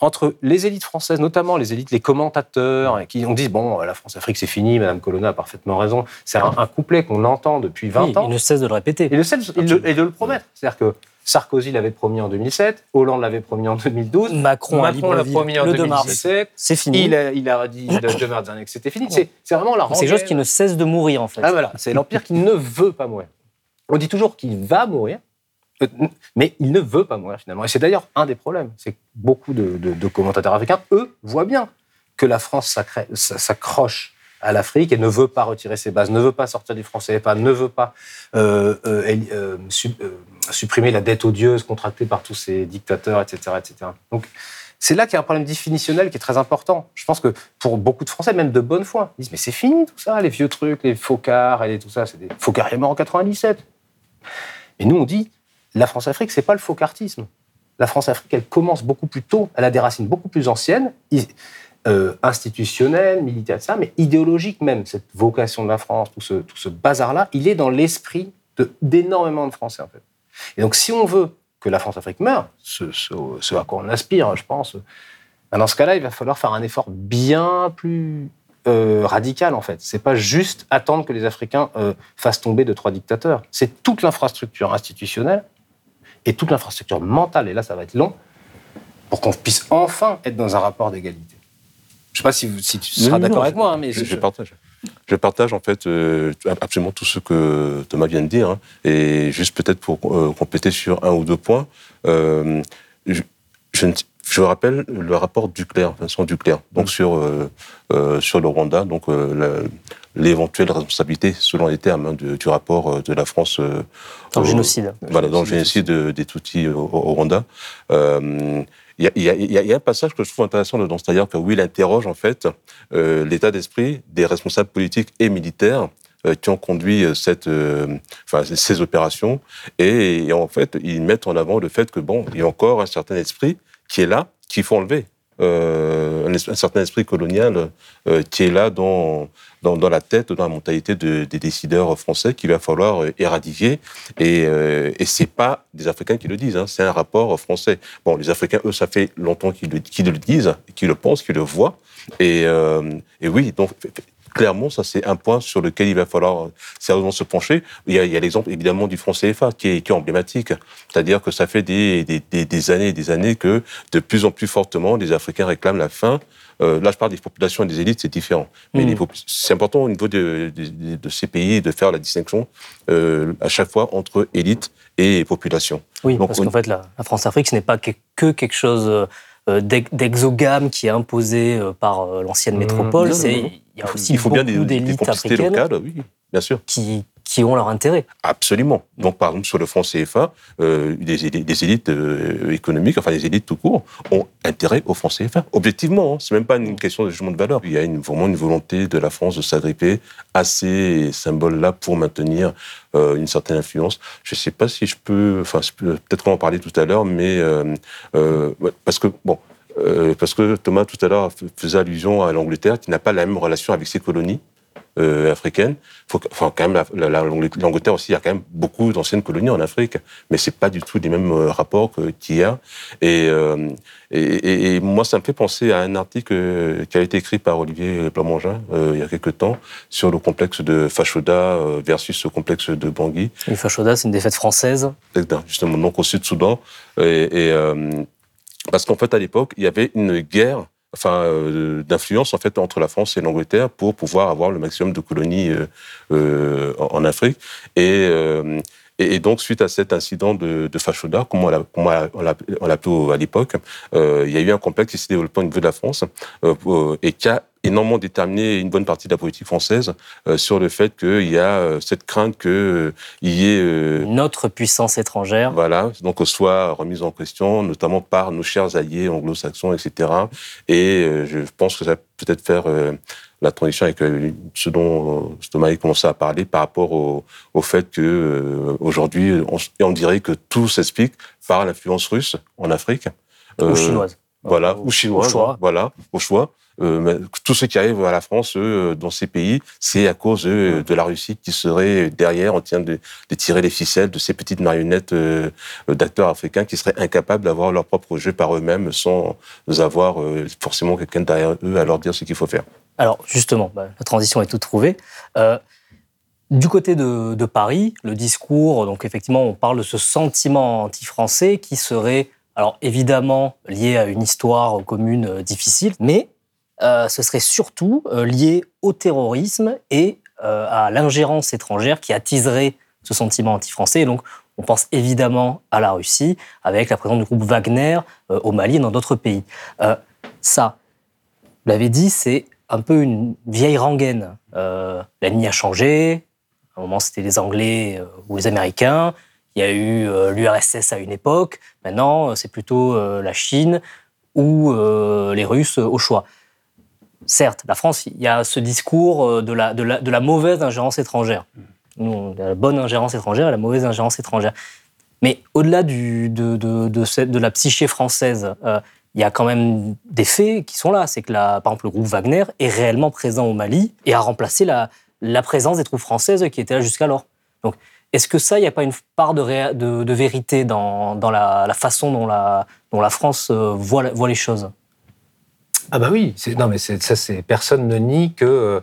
entre les élites françaises, notamment les élites, les commentateurs, qui ont dit bon, la France-Afrique, c'est fini, Madame Colonna a parfaitement raison. C'est un, un couplet qu'on entend depuis 20 Oui, ans. il ne cesse de le répéter. Et de le promettre. C'est-à-dire que Sarkozy l'avait promis en 2007, Hollande l'avait promis en 2012, Macron à l'a promis en le 2 mars. 2017. C'est fini. Il a, il a dit de mars dernier que c'était fini. C'est vraiment la C'est quelque chose qui ne cesse de mourir, en fait. Ah voilà, c'est l'Empire qui ne veut pas mourir. On dit toujours qu'il va mourir, euh, mais il ne veut pas mourir finalement. Et c'est d'ailleurs un des problèmes. C'est que beaucoup de, de- de commentateurs africains, eux, voient bien que la France s'accroche à l'Afrique et ne veut pas retirer ses bases, ne veut pas sortir du franc CFA, ne veut pas euh, euh, euh, su- supprimer la dette odieuse contractée par tous ces dictateurs, etc. etc. Donc, c'est là qu'il y a un problème définitionnel qui est très important. Je pense que pour beaucoup de Français, même de bonne foi, ils disent mais c'est fini tout ça, les vieux trucs, les Focard et tout ça. C'est des... Focard est mort en 97. Et nous, on dit la France-Afrique, c'est pas le focartisme. La France-Afrique, elle commence beaucoup plus tôt, elle a des racines beaucoup plus anciennes, euh, institutionnelles, militaires, ça, mais idéologiques même. Cette vocation de la France, tout ce, tout ce bazar-là, il est dans l'esprit d'énormément de Français, en fait. Et donc, si on veut que la France-Afrique meure, ce à quoi on aspire, je pense, ben, dans ce cas-là, il va falloir faire un effort bien plus euh, radical, en fait. C'est pas juste attendre que les Africains euh, fassent tomber deux, trois dictateurs. C'est toute l'infrastructure institutionnelle et toute l'infrastructure mentale, et là, ça va être long, pour qu'on puisse enfin être dans un rapport d'égalité. Je sais pas si, vous- si tu seras d'accord avec moi, hein, mais je, je partage. Je partage en fait euh, absolument tout ce que Thomas vient de dire. hein. Et juste peut-être pour euh, compléter sur un ou deux points, euh, je, je, ne- je rappelle le rapport Duclerc, Vincent Duclerc, donc sur, euh, euh, sur le Rwanda, donc euh, la- l'éventuelle responsabilité, selon les termes hein, de- du rapport de la France. euh, Dans le génocide. Voilà, dans le génocide des Tutsis au, au Rwanda. Il y, y y a- un passage que je trouve intéressant dans ce d'ailleurs, où il interroge en fait euh, l'état d'esprit des responsables politiques et militaires euh, qui ont conduit euh, cette, euh, enfin, ces opérations. Et, et en fait, ils mettent en avant le fait que bon, il y a encore un certain esprit qui est là, qu'il faut enlever. Euh, un, certain esprit colonial euh, qui est là dans, dans, la tête, dans la mentalité de- des décideurs français qu'il va falloir euh, éradiquer. Et, et c'est pas des Africains qui le disent, hein, c'est un rapport français. Bon, les Africains, eux, ça fait longtemps qu'ils le, qu'ils le disent, qu'ils le pensent, qu'ils le voient. Et, et oui, donc clairement, ça c'est un point sur lequel il va falloir sérieusement se pencher. Il y a, il y a l'exemple évidemment du franc CFA qui est, qui est emblématique. C'est-à-dire que ça fait des, des, des, des années et des années que de plus en plus fortement les Africains réclament la fin. Euh, là, je parle des populations et des élites, c'est différent. Mais Mm. les popul- c'est important au niveau de, de, de ces pays de faire la distinction euh, à chaque fois entre élite et population. Oui, Donc, parce on- qu'en fait, la, la France-Afrique, ce n'est pas que, que quelque chose euh, d'ex- d'exogame qui est imposé euh, par euh, l'ancienne Mmh, métropole. C'est- non. Il y a aussi il faut beaucoup d'élites africaines locales, oui, bien sûr. qui, qui ont leur intérêt. Absolument. Donc, par exemple, sur le franc CFA, euh, des, élites, des élites euh, économiques, enfin des élites tout court, ont intérêt au franc CFA. Objectivement, hein, c'est même pas une question de jugement de valeur. Il y a une, vraiment une volonté de la France de s'agripper à ces symboles-là pour maintenir euh, une certaine influence. Je ne sais pas si je peux, enfin, peut-être qu'on en parler tout à l'heure, mais euh, parce que bon. Euh, parce que Thomas tout à l'heure faisait allusion à l'Angleterre qui n'a pas la même relation avec ses colonies euh, africaines. Faut, enfin, quand même, l'Angleterre aussi, il y a quand même beaucoup d'anciennes colonies en Afrique, mais c'est pas du tout les mêmes euh, rapports qu'il y a. Et, euh, et, et, moi, ça me fait penser à un article qui a été écrit par Olivier Plamongin euh, il y a quelques temps sur le complexe de Fashoda versus le complexe de Bangui. Le Fashoda, c'est une défaite française. Justement, donc au Sud-Soudan. Et, et parce qu'en fait, à l'époque, il y avait une guerre enfin, euh, d'influence en fait entre la France et l'Angleterre pour pouvoir avoir le maximum de colonies euh, euh, en, Afrique. Et, et, donc, suite à cet incident de, de Fashoda, comme on l'appelait à l'époque, il y a eu un complexe qui s'est développé au niveau de la France et qui a énormément déterminé une bonne partie de la politique française euh, sur le fait qu'il y a euh, cette crainte qu'il euh, y ait... Notre puissance étrangère. Voilà, donc soit remise en question, notamment par nos chers alliés anglo-saxons, etc. Et je pense que ça peut peut-être faire la transition avec ce dont Thomas a commencé à parler par rapport au, au fait que aujourd'hui on, on, dirait que tout s'explique par l'influence russe en Afrique. Ou chinoise. Voilà, ou chinoise. Au choix. Voilà, au choix. Euh, tout ce qui arrive à la France euh, dans ces pays, c'est à cause de, la Russie qui serait derrière en train de, de, tirer les ficelles de ces petites marionnettes euh, d'acteurs africains qui seraient incapables d'avoir leur propre jeu par eux-mêmes sans avoir forcément quelqu'un derrière eux à leur dire ce qu'il faut faire. Alors justement, bah, la transition est toute trouvée. Euh, du côté de, Paris, le discours, donc effectivement, on parle de ce sentiment anti-français qui serait, alors évidemment, lié à une histoire commune difficile, mais euh, ce serait surtout euh, lié au terrorisme et euh, à l'ingérence étrangère qui attiserait ce sentiment anti-français. Donc, on pense évidemment à la Russie, avec la présence du groupe Wagner au Mali et dans d'autres pays. ça, vous l'avez dit, c'est un peu une vieille rengaine. la ligne a changé. À un moment, c'était les Anglais ou les Américains. Il y a eu l'URSS à une époque. Maintenant, c'est plutôt la Chine ou les Russes au choix certes, la France, il y a ce discours euh, de la, mauvaise ingérence étrangère. Nous, la bonne ingérence étrangère et la mauvaise ingérence étrangère. Mais au-delà de, la psyché française, euh, il y a quand même des faits qui sont là. C'est que, par exemple, le groupe Wagner est réellement présent au Mali et a remplacé la, présence des troupes françaises qui étaient là jusqu'alors. Donc, est-ce que ça, il n'y a pas une part de, vérité dans, la, façon dont la, France euh, voit, les choses? Ah bah oui, non mais ça personne ne nie que euh,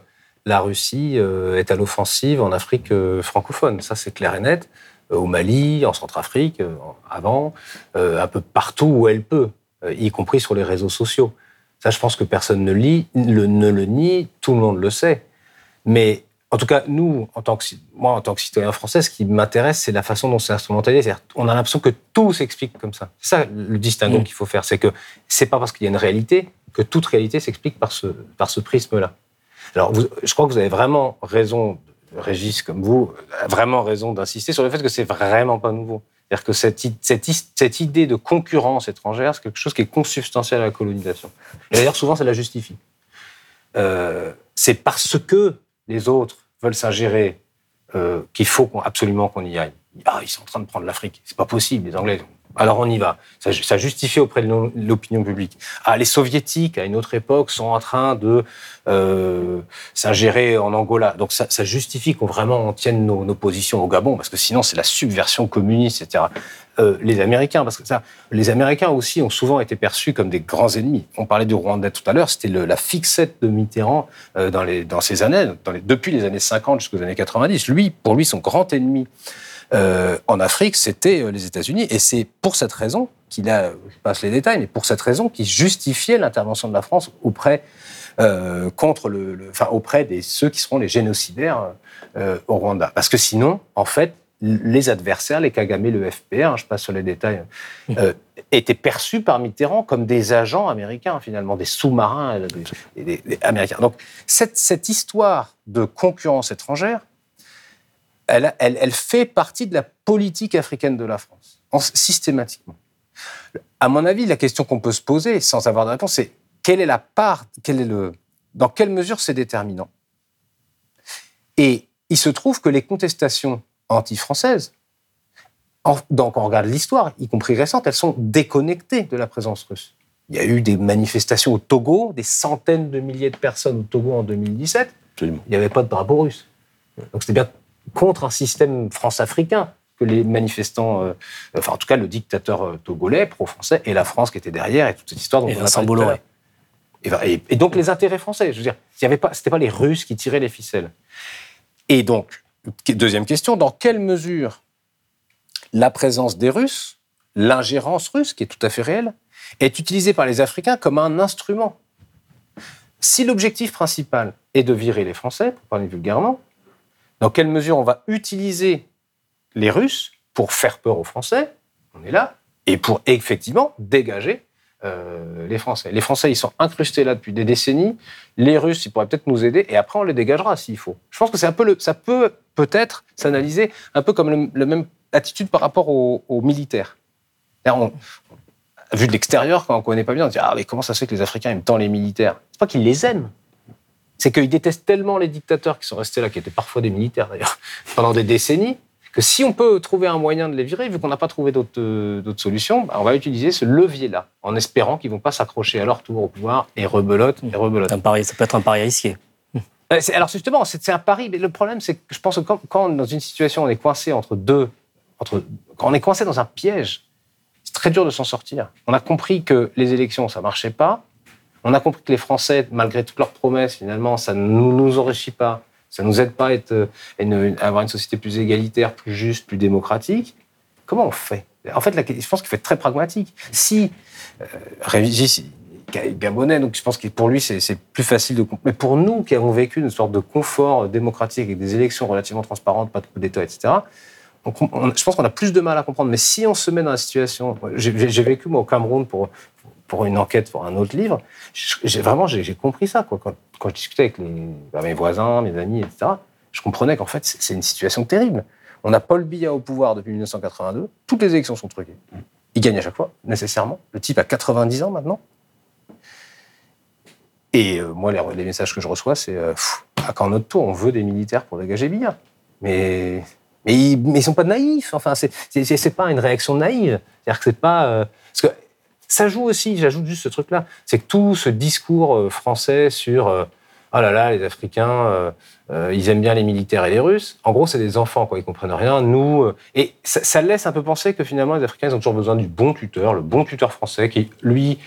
la Russie euh, est à l'offensive en Afrique francophone, ça c'est clair et net. Au Mali, en Centrafrique, avant, un peu partout où elle peut, y compris sur les réseaux sociaux. Ça, je pense que personne ne, lit, ne le nie, tout le monde le sait. Mais en tout cas, nous, en tant que, moi, en tant que citoyen français, ce qui m'intéresse, c'est la façon dont c'est instrumentalisé. On a l'impression que tout s'explique comme ça. C'est ça le distinguo mmh. qu'il faut faire. C'est que c'est pas parce qu'il y a une réalité que toute réalité s'explique par ce, par ce prisme-là. Alors, je crois que vous avez vraiment raison, Régis, comme vous, vraiment raison d'insister sur le fait que c'est vraiment pas nouveau. C'est-à-dire que cette, cette, cette, idée de concurrence étrangère, c'est quelque chose qui est consubstantiel à la colonisation. Et d'ailleurs, souvent, ça la justifie. Euh, c'est parce que les autres veulent s'ingérer euh, qu'il faut absolument qu'on y aille. Ah, ils sont en train de prendre l'Afrique. C'est pas possible. Les Anglais alors on y va. Ça, ça justifie auprès de l'opinion publique. Ah, les soviétiques, à une autre époque, sont en train de euh, s'ingérer en Angola. Donc ça, ça justifie qu'on vraiment on tienne nos, nos, positions au Gabon, parce que sinon c'est la subversion communiste, etc. Euh, les Américains, parce que ça, les Américains aussi ont souvent été perçus comme des grands ennemis. On parlait du Rwanda tout à l'heure, c'était la fixette de Mitterrand euh, dans, les, dans ces années, dans les, depuis les années 50 jusqu'aux années 90. Lui, pour lui, son grand ennemi, euh, en Afrique, c'était euh, les États-Unis. Et c'est pour cette raison qu'il a, je passe les détails, mais pour cette raison qu'il justifiait l'intervention de la France auprès, euh, contre le, enfin, auprès des ceux qui seront les génocidaires euh, au Rwanda. Parce que sinon, en fait, les adversaires, les Kagame, le FPR, hein, je passe sur les détails, euh, étaient perçus par Mitterrand comme des agents américains, finalement, des sous-marins des, des, américains. Donc, cette, cette histoire de concurrence étrangère, elle, elle, elle fait partie de la politique africaine de la France, en- systématiquement. À mon avis, la question qu'on peut se poser, sans avoir de réponse, c'est quelle est la part, quel est le, dans quelle mesure c'est déterminant? Et il se trouve que les contestations anti-françaises, en- donc on regarde l'histoire, y compris récente, elles sont déconnectées de la présence russe. Il y a eu des manifestations au Togo, des centaines de milliers de personnes au Togo en 2017. Il n'y avait pas de drapeau russe. Donc c'était bien contre un système france-africain que les manifestants, euh, enfin en tout cas le dictateur euh, togolais, pro-français, et la France qui était derrière, et toute cette histoire dont Et on a Vincent parlé. Et, et- et donc les intérêts français, je veux dire, pas, c'était pas les Russes qui tiraient les ficelles. Et donc, deuxième question, dans quelle mesure la présence des Russes, l'ingérence russe, qui est tout à fait réelle, est utilisée par les Africains comme un instrument? Si l'objectif principal est de virer les Français, pour parler vulgairement, dans quelle mesure on va utiliser les Russes pour faire peur aux Français, on est là, et pour effectivement dégager euh, les Français. Les Français, ils sont incrustés là depuis des décennies. Les Russes, ils pourraient peut-être nous aider, et après, on les dégagera s'il faut. Je pense que c'est un peu le, ça peut peut-être s'analyser un peu comme la même attitude par rapport aux, militaires. Vu de l'extérieur, quand on ne connaît pas bien, on se dit Ah, mais comment ça se fait que les Africains aiment tant les militaires? C'est pas qu'ils les aiment. C'est qu'ils détestent tellement les dictateurs qui sont restés là, qui étaient parfois des militaires d'ailleurs, pendant des décennies, que si on peut trouver un moyen de les virer, vu qu'on n'a pas trouvé d'autres euh, solutions, bah, on va utiliser ce levier-là, en espérant qu'ils ne vont pas s'accrocher à leur tour au pouvoir et rebelote et rebelote. Un pari, ça peut être un pari risqué. Euh, Alors justement, c'est un pari, mais le problème, c'est que je pense que quand, quand dans une situation on est coincé entre deux, entre, quand on est coincé dans un piège, c'est très dur de s'en sortir. On a compris que les élections, ça marchait pas. On a compris que les Français, malgré toutes leurs promesses, finalement, ça ne nous, enrichit pas, ça nous aide pas à, avoir une société plus égalitaire, plus juste, plus démocratique. Comment on fait? En fait, la- je pense qu'il faut être très pragmatique. Si euh, Régis, Ga- Gabonais, donc je pense que pour lui, c'est plus facile de. Mais pour nous, qui avons vécu une sorte de confort démocratique avec des élections relativement transparentes, pas de coup d'État, etc., je pense qu'on a plus de mal à comprendre. Mais si on se met dans la situation. J'ai vécu, moi, au Cameroun pour, pour une enquête pour un autre livre. J'ai vraiment, j'ai compris ça. Quoi. Quand, je discutais avec bah, mes voisins, mes amis, etc., je comprenais qu'en fait, c'est une situation terrible. On a Paul Biya au pouvoir depuis 1982. Toutes les élections sont truquées. Il gagne à chaque fois, nécessairement. Le type a 90 ans maintenant. Et euh, moi, les, messages que je reçois, c'est euh, à quand notre tour On veut des militaires pour dégager Biya. Mais, mais, ils, ils sont pas naïfs. Enfin, c'est pas une réaction naïve. C'est-à-dire que c'est pas. euh, parce que ça joue aussi, j'ajoute juste ce truc-là, c'est que tout ce discours euh, français sur euh, oh là là, les Africains, euh, euh, ils aiment bien les militaires et les Russes. En gros, c'est des enfants, quoi. Ils comprennent rien. Nous, euh, et ça, ça laisse un peu penser que finalement, les Africains, ils ont toujours besoin du bon tuteur, le bon tuteur français, qui lui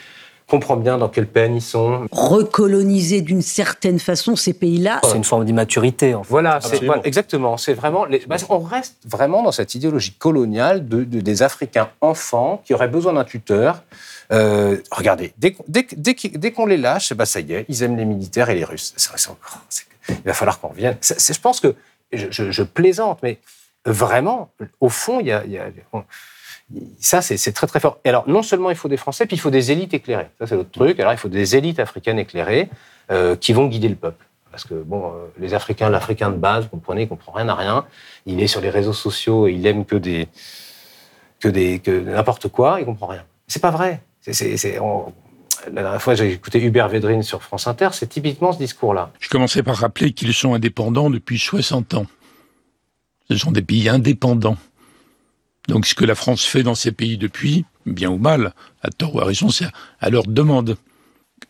comprend bien dans quelle peine ils sont. Recoloniser d'une certaine façon ces pays-là. C'est une forme d'immaturité. En fait. Voilà, voilà, exactement. C'est vraiment. les- bah, on reste vraiment dans cette idéologie coloniale de, de- des Africains enfants qui auraient besoin d'un tuteur. Euh, regardez, dès, qu'on- les lâche, bah, ça y est, ils aiment les militaires et les Russes. Il va falloir qu'on revienne. Je pense que je, plaisante, mais vraiment, au fond, ça, c'est très très fort. Et alors, non seulement il faut des Français, puis il faut des élites éclairées. Ça, c'est l'autre truc. Alors, il faut des élites africaines éclairées euh, qui vont guider le peuple. Parce que, bon, euh, les Africains, l'Africain de base, vous comprenez, il comprend rien à rien. Il est sur les réseaux sociaux et il aime que des. que que n'importe quoi, il comprend rien. C'est pas vrai. C'est- la dernière fois, j'ai écouté Hubert Védrine sur France Inter, c'est typiquement ce discours-là. Je commençais par rappeler qu'ils sont indépendants depuis 60 ans. Ce sont des pays indépendants. Donc ce que la France fait dans ces pays depuis, bien ou mal, à tort ou à raison, c'est à leur demande.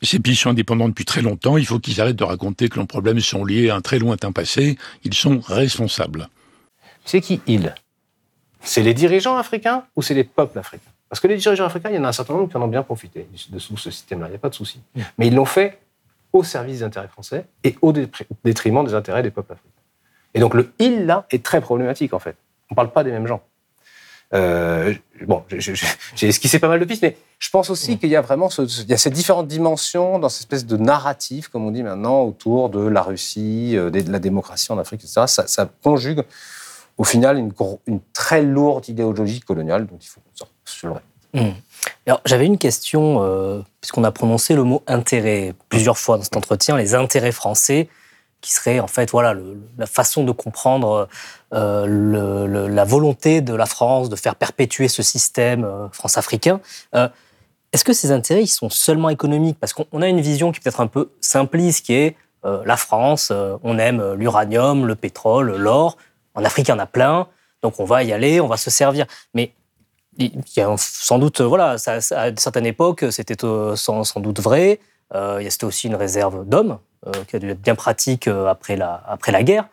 Ces pays sont indépendants depuis très longtemps, il faut qu'ils arrêtent de raconter que leurs problèmes sont liés à un très lointain passé, ils sont responsables. C'est qui ils? C'est les dirigeants africains ou c'est les peuples africains? Parce que les dirigeants africains, il y en a un certain nombre qui en ont bien profité de sous ce système-là, il n'y a pas de souci. Mais ils l'ont fait au service des intérêts français et au dé- détriment des intérêts des peuples africains. Et donc le il là est très problématique en fait. On ne parle pas des mêmes gens. Euh, bon, j'ai esquissé pas mal de pistes, mais je pense aussi qu'il y a vraiment ce- il y a ces différentes dimensions dans cette espèce de narratif, comme on dit maintenant, autour de la Russie, euh, de la démocratie en Afrique, etc. Ça, ça conjugue au final une, une très lourde idéologie coloniale dont il faut. Hmm. Alors, j'avais une question, euh, puisqu'on a prononcé le mot intérêt plusieurs fois dans cet entretien, les intérêts français. qui serait en fait voilà la façon de comprendre euh, la volonté de la France de faire perpétuer ce système euh, france-africain. Euh, est-ce que ces intérêts ils sont seulement économiques? Parce qu'on a une vision qui peut être un peu simpliste, qui est la France, on aime l'uranium, le pétrole, l'or. En Afrique, il y en a plein, donc on va y aller, on va se servir. Mais il y a sans doute, voilà, ça, à une certaine époque, c'était sans, sans, doute vrai. c'était aussi une réserve d'hommes qui a dû être bien pratique après la, après la guerre.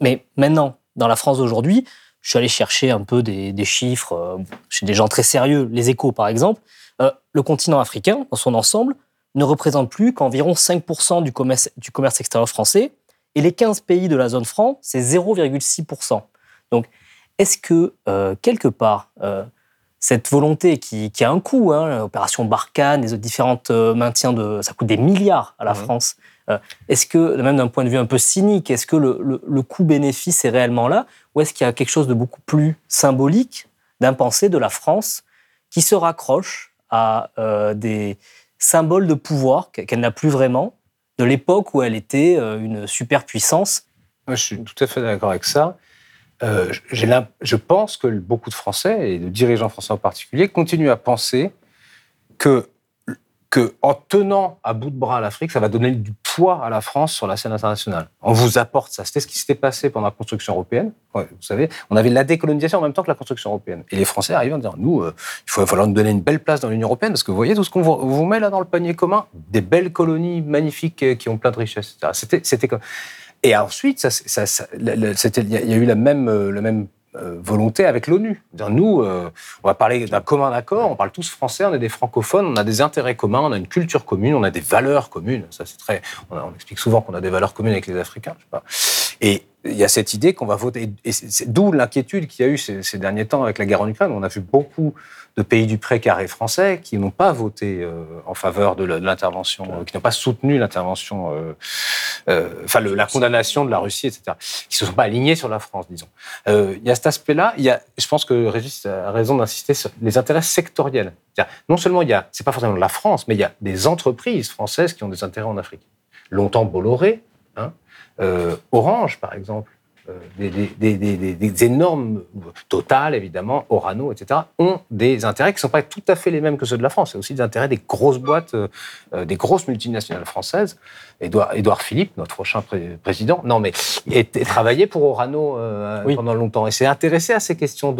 mais maintenant, dans la France d'aujourd'hui, je suis allé chercher un peu des, chiffres euh, chez des gens très sérieux, les échos par exemple. Euh, le continent africain, dans son ensemble, ne représente plus qu'environ 5% du commerce, du commerce extérieur français. Et les 15 pays de la zone franc, c'est 0,6%. Donc, est-ce que, euh, quelque part, cette volonté qui, a un coût, hein, l'opération Barkhane, les différents maintiens de. ça coûte des milliards à la France. Euh, est-ce que, même d'un point de vue un peu cynique, est-ce que le, coût-bénéfice est réellement là Ou est-ce qu'il y a quelque chose de beaucoup plus symbolique d'un pensée de la France qui se raccroche à euh, des symboles de pouvoir qu'elle n'a plus vraiment, de l'époque où elle était euh, une superpuissance? Moi, je suis tout à fait d'accord avec ça. Je pense que beaucoup de Français, et de dirigeants français en particulier, continuent à penser que qu'en tenant à bout de bras l'Afrique, ça va donner du poids à la France sur la scène internationale. On vous apporte ça. C'était ce qui s'était passé pendant la construction européenne. vous savez, on avait la décolonisation en même temps que la construction européenne. Et les Français arrivent en disant, nous, euh, il faut, falloir nous donner une belle place dans l'Union européenne, parce que vous voyez tout ce qu'on vous, met là dans le panier commun, des belles colonies magnifiques euh, qui ont plein de richesses, etc. C'était comme... Et ensuite, ça, ça, il y a eu la même, euh, le même euh, volonté avec l'ONU. Nous, euh, on va parler d'un commun accord, on parle tous français, on est des francophones, on a des intérêts communs, on a une culture commune, on a des valeurs communes. Ça, c'est très. On, explique souvent qu'on a des valeurs communes avec les Africains. Je sais pas. Et il y a cette idée qu'on va voter. Et c'est d'où l'inquiétude qu'il y a eu ces, derniers temps avec la guerre en Ukraine. On a vu beaucoup de pays du précaré français qui n'ont pas voté euh, en faveur de l'intervention, euh, qui n'ont pas soutenu l'intervention, euh, enfin la condamnation de la Russie, etc. Qui se sont pas alignés sur la France, disons. il y a cet aspect-là. Il y a, je pense que Régis a raison d'insister sur les intérêts sectoriels. Non seulement il y a, c'est pas forcément la France, mais il y a des entreprises françaises qui ont des intérêts en Afrique. Longtemps Bolloré, hein, Orange par exemple, euh, des, énormes, Total évidemment, Orano, etc., ont des intérêts qui ne sont pas tout à fait les mêmes que ceux de la France. C'est aussi des intérêts des grosses boîtes, euh, euh, des grosses multinationales françaises. Édouard, Philippe, notre prochain président, non mais il travaillé pour Orano pendant longtemps et s'est intéressé à ces questions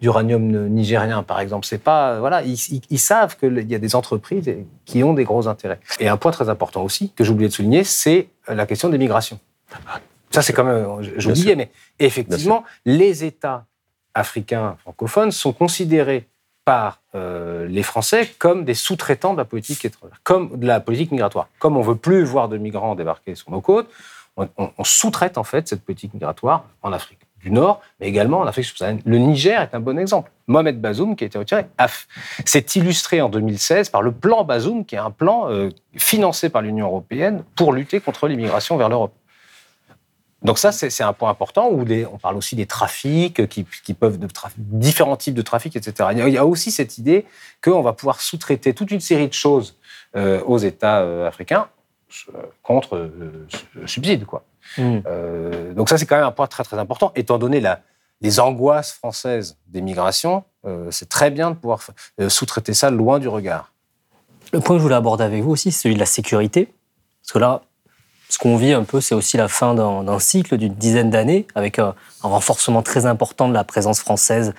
d'uranium nigérien, par exemple. C'est pas voilà, ils, ils savent qu'il y a des entreprises qui ont des gros intérêts. Et un point très important aussi que j'ai oublié de souligner, c'est la question des migrations. Ça, c'est quand même, j'oubliais, mais effectivement, les États africains francophones sont considérés par euh, les Français comme des sous-traitants de la politique étrangère, comme de la politique migratoire. Comme on veut plus voir de migrants débarquer sur nos côtes, on, sous-traite en fait cette politique migratoire en Afrique du Nord, mais également en Afrique subsaharienne. Le Niger est un bon exemple. Mohamed Bazoum, qui a été retiré, s'est illustré en 2016 par le plan Bazoum, qui est un plan euh, financé par l'Union européenne pour lutter contre l'immigration vers l'Europe. Donc ça, c'est un point important où on parle aussi des trafics qui, peuvent de différents types de trafics, etc. Il y a aussi cette idée qu'on va pouvoir sous-traiter toute une série de choses euh, aux États euh, africains euh, contre subsides, quoi. Mmh. donc ça, c'est quand même un point très très important, étant donné la, les angoisses françaises des migrations. c'est très bien de pouvoir sous-traiter ça loin du regard. Le point que je voulais aborder avec vous aussi, c'est celui de la sécurité. Parce que là, ce qu'on vit un peu, c'est aussi la fin d'un cycle d'une dizaine d'années, avec un, renforcement très important de la présence française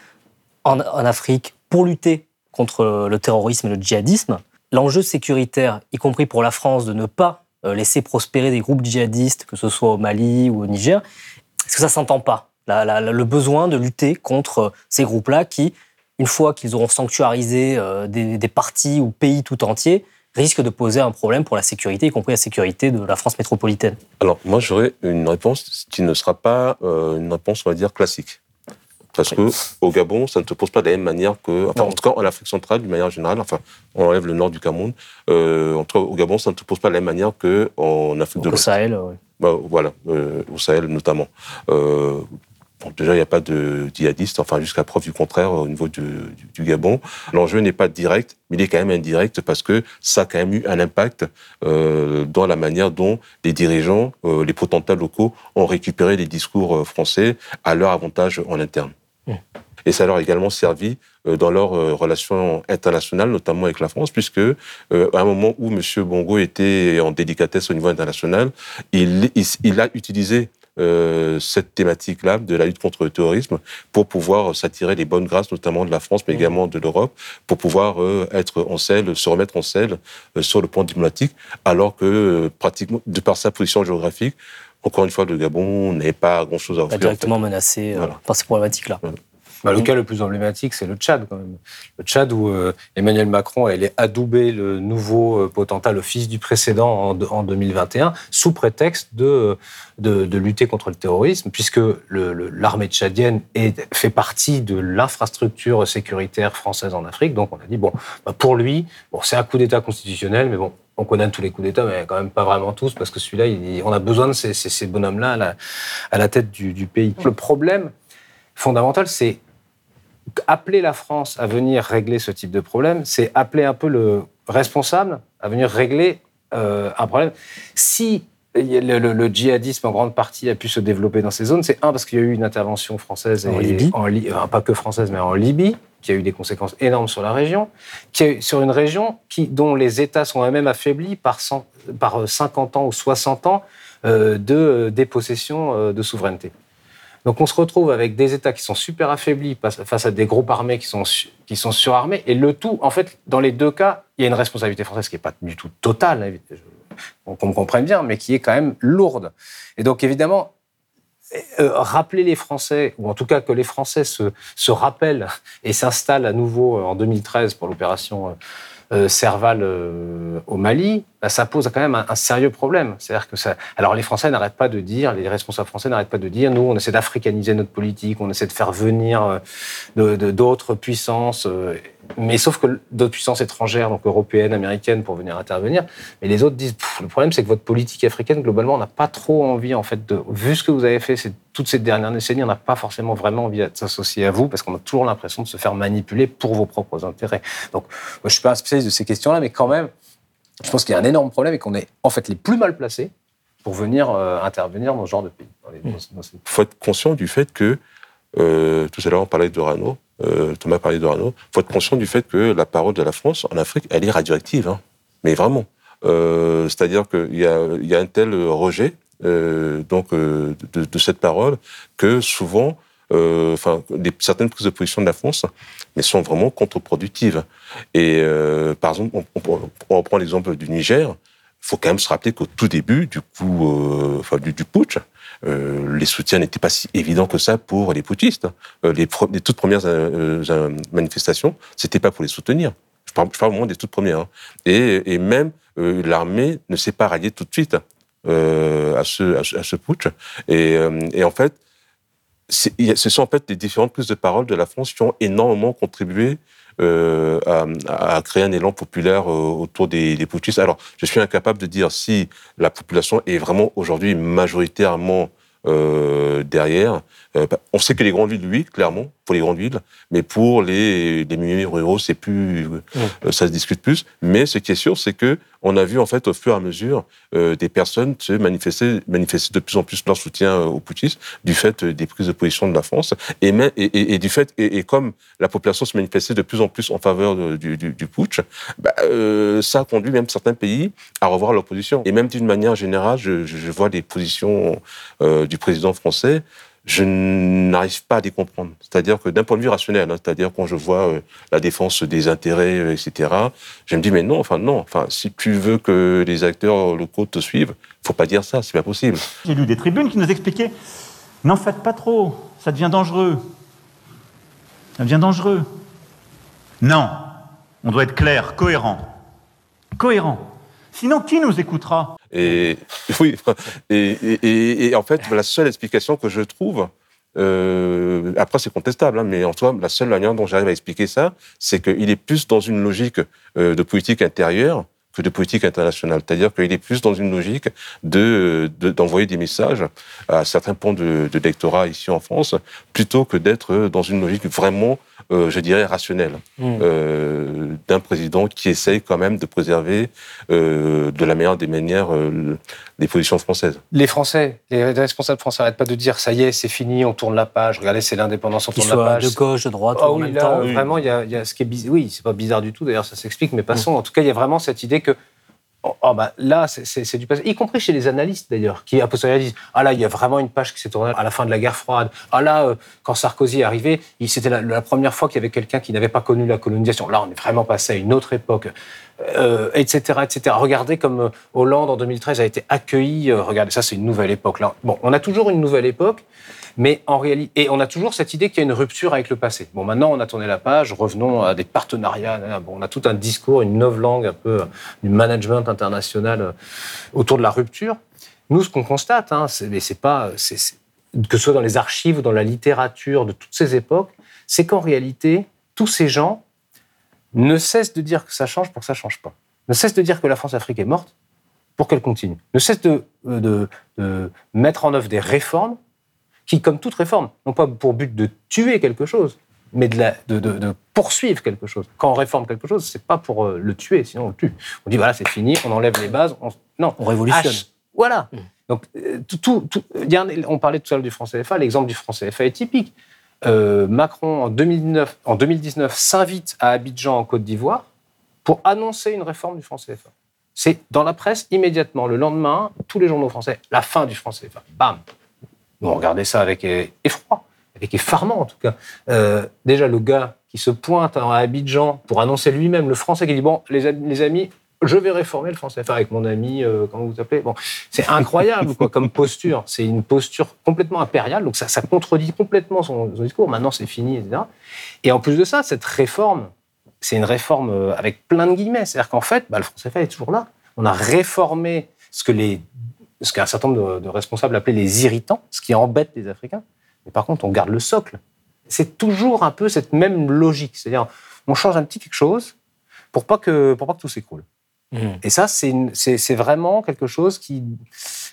en, Afrique pour lutter contre le terrorisme et le djihadisme. L'enjeu sécuritaire, y compris pour la France, de ne pas euh, laisser prospérer des groupes djihadistes, que ce soit au Mali ou au Niger, est-ce que ça s'entend pas? Le besoin de lutter contre ces groupes-là qui, une fois qu'ils auront sanctuarisé euh, des, des partis ou pays tout entiers, risque de poser un problème pour la sécurité, y compris la sécurité de la France métropolitaine Alors, moi, j'aurais une réponse qui ne sera pas euh, une réponse, on va dire, classique. Parce que au Gabon, ça ne se pose pas de la même manière que, enfin, en tout cas, en Afrique centrale, d'une manière générale, enfin, on enlève le nord du Cameroun. Euh, en tout cas, au Gabon, ça ne se pose pas de la même manière qu'en Afrique de l'Ouest. Au Sahel, oui. Bah, voilà, euh, au Sahel notamment. Euh, Déjà, il n'y a pas de djihadistes, enfin jusqu'à preuve du contraire au niveau du, du, du Gabon. L'enjeu n'est pas direct, mais il est quand même indirect parce que ça a quand même eu un impact euh, dans la manière dont les dirigeants, euh, les potentats locaux ont récupéré les discours euh, français à leur avantage en interne. Mmh. Et ça leur a également servi dans leurs relations internationales, notamment avec la France, puisque euh, à un moment où M. Bongo était en délicatesse au niveau international, il, il, il a utilisé euh, cette thématique-là de la lutte contre le terrorisme pour pouvoir s'attirer les bonnes grâces, notamment de la France, mais également de l'Europe, pour pouvoir euh, être en selle, se remettre en selle euh, sur le plan diplomatique, alors que pratiquement, de par sa position géographique, encore une fois, le Gabon n'est pas grand-chose à offrir. directement en fait. menacé Voilà. par ces problématiques-là. Bah, le cas le plus emblématique, c'est le Tchad, quand même. Le Tchad, où euh, Emmanuel Macron allait adouber le nouveau euh, potentat, le fils du précédent, en, en 2021, sous prétexte de, de, de lutter contre le terrorisme, puisque le- le- l'armée tchadienne est, fait partie de l'infrastructure sécuritaire française en Afrique. Donc, on a dit, bon, bah, pour lui, bon, c'est un coup d'État constitutionnel, mais bon, on connaît tous les coups d'État, mais quand même pas vraiment tous, parce que celui-là, il- on a besoin de ces, ces- ces bonhommes-là à la, à la tête du, du pays. Le problème fondamental, c'est appeler la France à venir régler ce type de problème, c'est appeler un peu le responsable à venir régler euh, un problème. Si le, le- le djihadisme en grande partie a pu se développer dans ces zones, c'est un parce qu'il y a eu une intervention française En et- Libye. en enfin, pas que française, mais en Libye, qui a eu des conséquences énormes sur la région, qui a eu- sur une région qui, dont les États sont eux-mêmes affaiblis par, cent- par euh, 50 ans ou 60 ans euh, de euh, dépossession euh, de souveraineté. Donc on se retrouve avec des États qui sont super affaiblis face- à des groupes armés qui sont, qui sont surarmés. Et le tout, en fait, dans les deux cas, il y a une responsabilité française qui n'est pas du tout totale, hein, qu'on me comprenne bien, mais qui est quand même lourde. Et donc évidemment, euh, rappeler les Français, ou en tout cas que les Français se, se rappellent et s'installent à nouveau euh, en 2013 pour l'opération euh, Serval euh, au Mali, bah, ça pose quand même un, sérieux problème. C'est-à-dire que ça. Alors les Français n'arrêtent pas de dire, les responsables français n'arrêtent pas de dire, nous on essaie d'africaniser notre politique, on essaie de faire venir euh, d'autres puissances, euh, mais sauf que d'autres puissances étrangères, donc européennes, américaines, pour venir intervenir. Mais les autres disent, le problème c'est que votre politique africaine globalement, on n'a pas trop envie en fait de, vu ce que vous avez fait toutes ces dernières décennies, on n'a pas forcément vraiment envie de s'associer à vous parce qu'on a toujours l'impression de se faire manipuler pour vos propres intérêts. Donc, je suis pas un spécialiste de ces questions-là, mais quand même, je pense qu'il y a un énorme problème et qu'on est en fait les plus mal placés pour venir euh, intervenir dans ce genre de pays. Il faut être conscient du fait que, euh, tout à l'heure on parlait de Rano, euh, Thomas parlait de Rano, il faut être conscient du fait que la parole de la France en Afrique, elle est radioactive, hein. mais vraiment. Euh, C'est-à-dire qu'il y a, un tel rejet donc, de, cette parole que souvent, enfin, certaines prises de position de la France mais sont vraiment contre-productives. Et par exemple, on, on- reprend l'exemple du Niger. Il faut quand même se rappeler qu'au tout début du coup, enfin, du putsch, euh, les soutiens n'étaient pas si évidents que ça pour les putschistes. Euh, les, toutes premières euh, manifestations, c'était pas pour les soutenir. Je parle, je au moins des toutes premières. hein. Et, même l'armée ne s'est pas ralliée tout de suite à, ce, putsch. Et, en fait, ce sont en fait les différentes prises de parole de la France qui ont énormément contribué euh, à, à créer un élan populaire euh, autour des, des putschistes. Alors, je suis incapable de dire si la population est vraiment aujourd'hui majoritairement euh, derrière. Euh, bah, on sait que les grandes villes, oui, clairement, pour les grandes villes, mais pour les, les milieux ruraux, c'est plus, euh, ça se discute plus. Mais ce qui est sûr, c'est que on a vu en fait au fur et à mesure euh, des personnes se manifester, manifester de plus en plus leur soutien euh, aux putschistes du fait des prises de position de la France et, même, et, et- et du fait et, comme la population se manifestait de plus en plus en faveur de- du, du, du putsch, bah, euh, ça a conduit même certains pays à revoir leur position. Et même d'une manière générale, je, vois les positions euh, du président français je n'arrive pas à les comprendre. C'est-à-dire que d'un point de vue rationnel, hein, c'est-à-dire quand je vois euh, la défense des intérêts, euh, etc., je me dis mais non, enfin non, enfin si tu veux que les acteurs locaux te suivent, faut pas dire ça, c'est pas possible. J'ai lu des tribunes qui nous expliquaient N'en faites pas trop, ça devient dangereux. Ça devient dangereux. Non, on doit être clair, cohérent. Cohérent. Sinon, qui nous écoutera Et oui, et, en fait, la seule explication que je trouve, euh, après c'est contestable, hein, mais en soi, la seule manière dont j'arrive à expliquer ça, c'est qu'il est plus dans une logique euh, de politique intérieure que de politique internationale. C'est-à-dire qu'il est plus dans une logique de d'envoyer des messages à certains points de, de lectorat ici en France, plutôt que d'être dans une logique vraiment euh, je dirais, rationnel mmh. euh, d'un président qui essaye quand même de préserver euh, de la meilleure des manières les positions françaises. Les Français, les responsables français n'arrêtent pas de dire ça y est, c'est fini, on tourne la page. Regardez, c'est l'indépendance, on tourne la page. De gauche, de droite, oh, oui, là, Vraiment, il y, a, ce qui est bizarre. Oui, c'est pas bizarre du tout. D'ailleurs, ça s'explique. Mais passons. Mmh. En tout cas, il y a vraiment cette idée que Oh, oh, bah, là, c'est du passé, y compris chez les analystes d'ailleurs, qui à posteriori disent Ah là, il y a vraiment une page qui s'est tournée à la fin de la guerre froide. Ah là, euh, quand Sarkozy est arrivé, c'était la, première fois qu'il y avait quelqu'un qui n'avait pas connu la colonisation. Là, on est vraiment passé à une autre époque, etc., euh, etc. Regardez comme euh, Hollande en 2013 a été accueilli. regardez, ça, c'est une nouvelle époque. Là, bon, on a toujours une nouvelle époque. Mais en réalité, et on a toujours cette idée qu'il y a une rupture avec le passé. Bon, maintenant, on a tourné la page, revenons à des partenariats. Bon, on a tout un discours, une nouvelle langue un peu du management international euh, autour de la rupture. Nous, ce qu'on constate, hein, mais c'est pas, que ce soit dans les archives ou dans la littérature de toutes ces époques, c'est qu'en réalité, tous ces gens ne cessent de dire que ça change pour que ça change pas. Ne cessent de dire que la France-Afrique est morte pour qu'elle continue. Ne cessent de, de mettre en œuvre des réformes qui, comme toute réforme, n'ont pas pour but de tuer quelque chose, mais de, de, poursuivre quelque chose. Quand on réforme quelque chose, c'est pas pour euh, le tuer, sinon on le tue. On dit voilà, c'est fini, on enlève les bases. On, non, on révolutionne. voilà. Mm. Donc, euh, tout, on parlait tout à l'heure du franc CFA. L'exemple du franc CFA est typique. Euh, Macron, en, 2009, en 2019, s'invite à Abidjan, en Côte d'Ivoire, pour annoncer une réforme du franc CFA. C'est dans la presse immédiatement, le lendemain, tous les journaux français, la fin du franc CFA. Bam on regardait ça avec effroi, avec effarement en tout cas. Euh, déjà, le gars qui se pointe à Abidjan pour annoncer lui-même, le français qui dit Bon, les, amis, je vais réformer le français. Enfin, avec mon ami, euh, comment vous appelez? Bon, c'est incroyable quoi, comme posture. C'est une posture complètement impériale. Donc ça, ça contredit complètement son, discours. Maintenant, c'est fini, etc. Et en plus de ça, cette réforme, c'est une réforme euh, avec plein de guillemets. C'est-à-dire qu'en fait, bah, le français est toujours là. On a réformé ce que les ce qu'un certain nombre de, responsables appelaient les irritants, ce qui embête les Africains. Mais par contre, on garde le socle. C'est toujours un peu cette même logique. C'est-à-dire, on change un petit quelque chose pour pas que, pour pas que tout s'écroule. Mmh. Et ça, c'est vraiment quelque chose qui,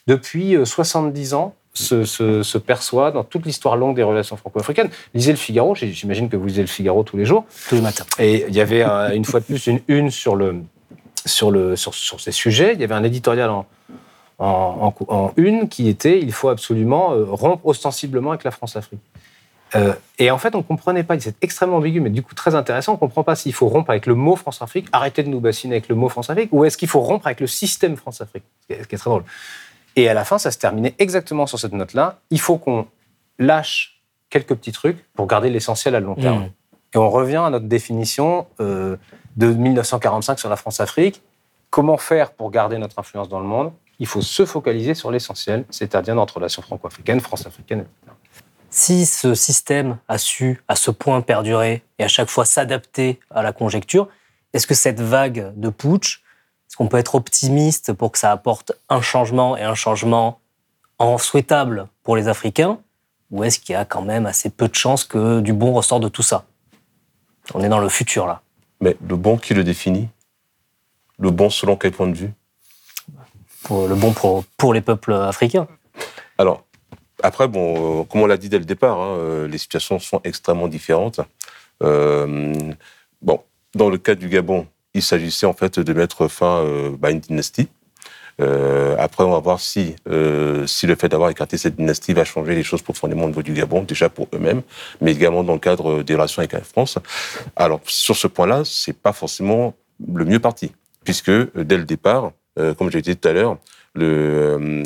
depuis 70 euh, ans, se, se, perçoit dans toute l'histoire longue des relations franco-africaines. Lisez le Figaro, j'imagine que vous lisez le Figaro tous les jours. Tous les matins. Et il y avait une fois de plus une une sur, le, sur, le, sur, sur ces sujets. Il y avait un éditorial en, en, une qui était il faut absolument euh, rompre ostensiblement avec la France-Afrique. Euh, et en fait, on ne comprenait pas, c'est extrêmement ambigu, mais du coup très intéressant, on ne comprend pas s'il faut rompre avec le mot France-Afrique, arrêter de nous bassiner avec le mot France-Afrique, ou est-ce qu'il faut rompre avec le système France-Afrique, ce qui est très drôle. Et à la fin, ça se terminait exactement sur cette note-là. Il faut qu'on lâche quelques petits trucs pour garder l'essentiel à long terme. Mmh. Et on revient à notre définition euh, de 1945 sur la France-Afrique. Comment faire pour garder notre influence dans le monde? Il faut se focaliser sur l'essentiel, c'est-à-dire notre relation franco-africaine, France-africaine, etc. Si ce système a su à ce point perdurer et à chaque fois s'adapter à la conjecture, est-ce que cette vague de putsch, est-ce qu'on peut être optimiste pour que ça apporte un changement et un changement en souhaitable pour les Africains Ou est-ce qu'il y a quand même assez peu de chances que du bon ressort de tout ça? On est dans le futur là. Mais le bon qui le définit? Le bon selon quel point de vue? Pour le bon pour, les peuples africains. Alors, après, bon, euh, comme on l'a dit dès le départ, hein, euh, les situations sont extrêmement différentes. Euh, bon, dans le cas du Gabon, il s'agissait en fait de mettre fin à une dynastie. après, on va voir si, si le fait d'avoir écarté cette dynastie va changer les choses profondément au niveau du Gabon, déjà pour eux-mêmes, mais également dans le cadre des relations avec la France. Alors, sur ce point-là, c'est pas forcément le mieux parti, puisque dès le départ, comme j'ai dit tout à l'heure, euh,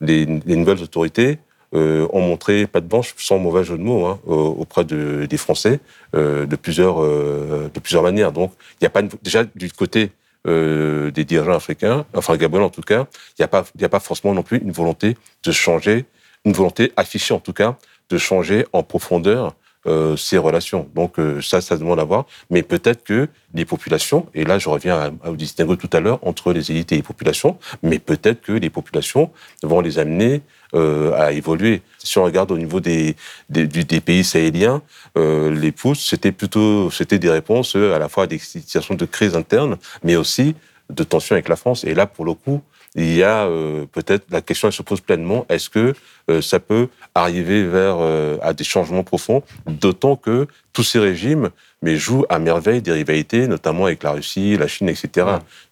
les, nouvelles autorités euh, ont montré pas de blanche, sans mauvais jeu de mots, hein, auprès des Français de, plusieurs, de plusieurs manières. Donc, il n'y a pas déjà du côté des dirigeants africains, enfin gabonais en tout cas, il n'y a, pas, a pas forcément non plus une volonté de changer, une volonté affichée en tout cas, de changer en profondeur euh, ces relations. Donc euh, ça, ça demande à voir. Mais peut-être que les populations, et là je reviens à, au distinguo tout à l'heure entre les élites et les populations, mais peut-être que les populations vont les amener euh, à évoluer. Si on regarde au niveau des, des, pays sahéliens, les pousses, c'était plutôt c'était des réponses à la fois à des situations de crise interne, mais aussi de tension avec la France. Et là, pour le coup, il y a euh, peut-être la question elle se pose pleinement est-ce que euh, ça peut arriver vers euh, à des changements profonds? D'autant que tous ces régimes mais jouent à merveille des rivalités notamment avec la Russie la Chine etc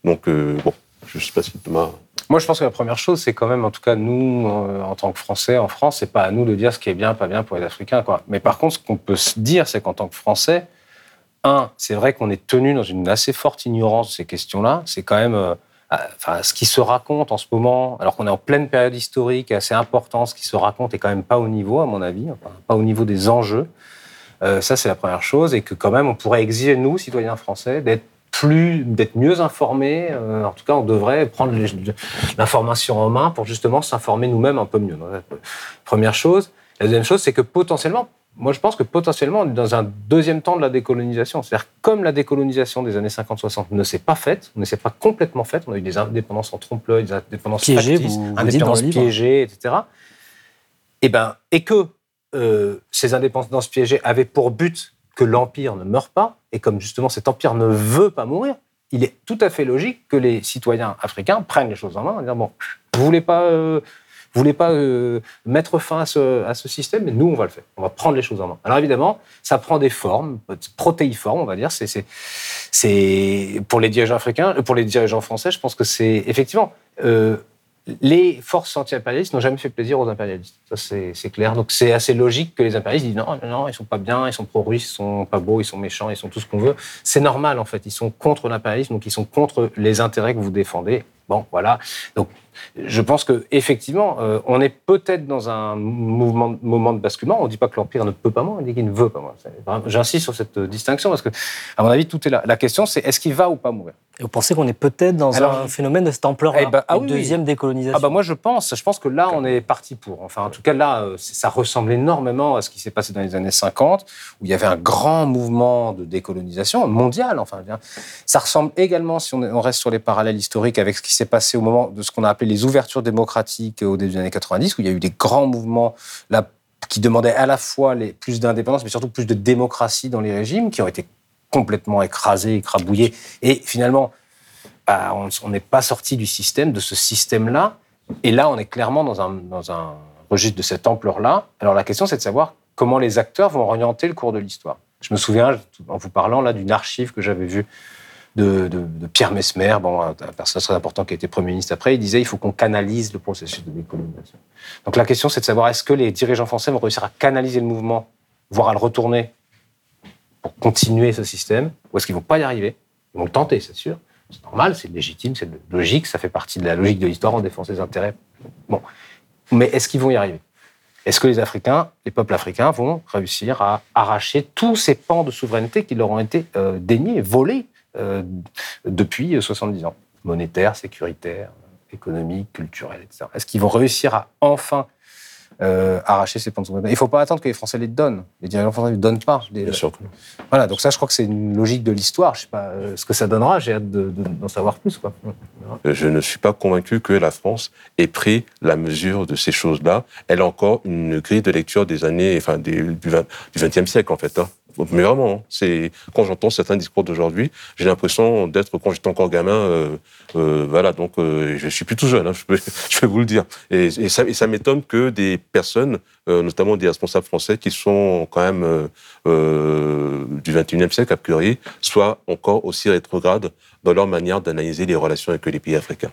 donc bon je sais pas si Thomas moi, je pense que la première chose, c'est quand même, en tout cas, nous, en tant que Français, en France, c'est pas à nous de dire ce qui est bien, pas bien pour les Africains. Quoi. Mais par contre, ce qu'on peut se dire, c'est qu'en tant que Français, un, c'est vrai qu'on est tenu dans une assez forte ignorance de ces questions-là. C'est quand même ce qui se raconte en ce moment, alors qu'on est en pleine période historique assez importante, ce qui se raconte est quand même pas au niveau, à mon avis, pas au niveau des enjeux. Euh, ça, c'est la première chose, et que quand même, on pourrait exiger, nous, citoyens français, d'être plus, d'être mieux informés. Euh, en tout cas, on devrait prendre l'information en main pour justement s'informer nous-mêmes un peu mieux. Première chose. La deuxième chose, c'est que potentiellement, moi, je pense que potentiellement, on est dans un deuxième temps de la décolonisation. C'est-à-dire, comme la décolonisation des années 50-60 ne s'est pas faite, ne s'est pas complètement faite, on a eu des indépendances en trompe-l'œil, des indépendances piégées, factices, indépendances piégées, etc. Et, ben, et que euh, ces indépendances piégées avaient pour but que l'Empire ne meure pas, et comme justement cet Empire ne veut pas mourir, il est tout à fait logique que les citoyens africains prennent les choses en main et disent, bon, vous voulez pas... Euh, vous voulez pas euh, mettre fin à ce, système, mais nous, on va le faire. On va prendre les choses en main. Alors évidemment, ça prend des formes, protéiformes, on va dire. C'est, pour les dirigeants africains, pour les dirigeants français, je pense que c'est effectivement euh, les forces anti-impérialistes n'ont jamais fait plaisir aux impérialistes. Ça, c'est clair. Donc, c'est assez logique que les impérialistes disent non, non, ils sont pas bien, ils sont pro-russes, ils sont pas beaux, ils sont méchants, ils sont tout ce qu'on veut. C'est normal, en fait. Ils sont contre l'impérialisme, donc ils sont contre les intérêts que vous défendez. Bon, voilà. Donc, je pense que effectivement, euh, on est peut-être dans un mouvement, moment de basculement. On ne dit pas que l'empire ne peut pas moins, on dit qu'il ne veut pas moins. J'insiste sur cette distinction parce que, à mon avis, tout est là. La question, c'est est-ce qu'il va ou pas mourir? Et vous pensez qu'on est peut-être dans un phénomène de cette ampleur-là, eh ben, ah deuxième décolonisation? Ah bah moi, je pense. Je pense que là, on est parti pour. Enfin, en tout cas, là, euh, ça ressemble énormément à ce qui s'est passé dans les années 50, où il y avait un grand mouvement de décolonisation mondial. Enfin, ça ressemble également, si on reste sur les parallèles historiques, avec ce qui s'est passé au moment de ce qu'on a appelé les ouvertures démocratiques au début des années 90, où il y a eu des grands mouvements là, qui demandaient à la fois plus d'indépendance, mais surtout plus de démocratie dans les régimes, qui ont été complètement écrasés, écrabouillés. Et finalement, bah, on n'est pas sorti du système, de ce système-là. Et là, on est clairement dans un, dans un registre de cette ampleur-là. Alors la question, c'est de savoir comment les acteurs vont orienter le cours de l'histoire. Je me souviens, en vous parlant là, d'une archive que j'avais vue de, Pierre Mesmer, bon, un, personnage très important qui a été Premier ministre après, il disait il faut qu'on canalise le processus de décolonisation. Donc la question, c'est de savoir est-ce que les dirigeants français vont réussir à canaliser le mouvement, voire à le retourner pour continuer ce système, ou est-ce qu'ils vont pas y arriver? Ils vont le tenter, c'est sûr. C'est normal, c'est légitime, c'est logique, ça fait partie de la logique de l'histoire, on défend ses intérêts. Bon. Mais est-ce qu'ils vont y arriver? Est-ce que les Africains, les peuples africains, vont réussir à arracher tous ces pans de souveraineté qui leur ont été euh, déniés, volés depuis 70 ans, monétaire, sécuritaire, économique, culturel, etc. Est-ce qu'ils vont réussir à enfin euh, arracher ces de Il ne faut pas attendre que les Français les donnent. Les dirigeants français ne les donnent pas. Bien sûr Voilà, donc ça, je crois que c'est une logique de l'histoire. Je ne sais pas euh, ce que ça donnera. J'ai hâte d'en savoir plus. Quoi. Je ne suis pas convaincu que la France ait pris la mesure de ces choses-là. Elle a encore une grille de lecture des années, enfin, du XXe siècle, en fait. Hein. Mais vraiment, hein, c'est quand j'entends certains discours d'aujourd'hui, j'ai l'impression d'être quand j'étais encore gamin. Euh, euh, voilà, donc euh, je suis plus tout jeune, hein, je, peux, je vais vous le dire. Et, ça, ça m'étonne que des personnes, euh, notamment des responsables français, qui sont quand même euh, du 21e siècle a priori, soient encore aussi rétrogrades dans leur manière d'analyser les relations avec les pays africains.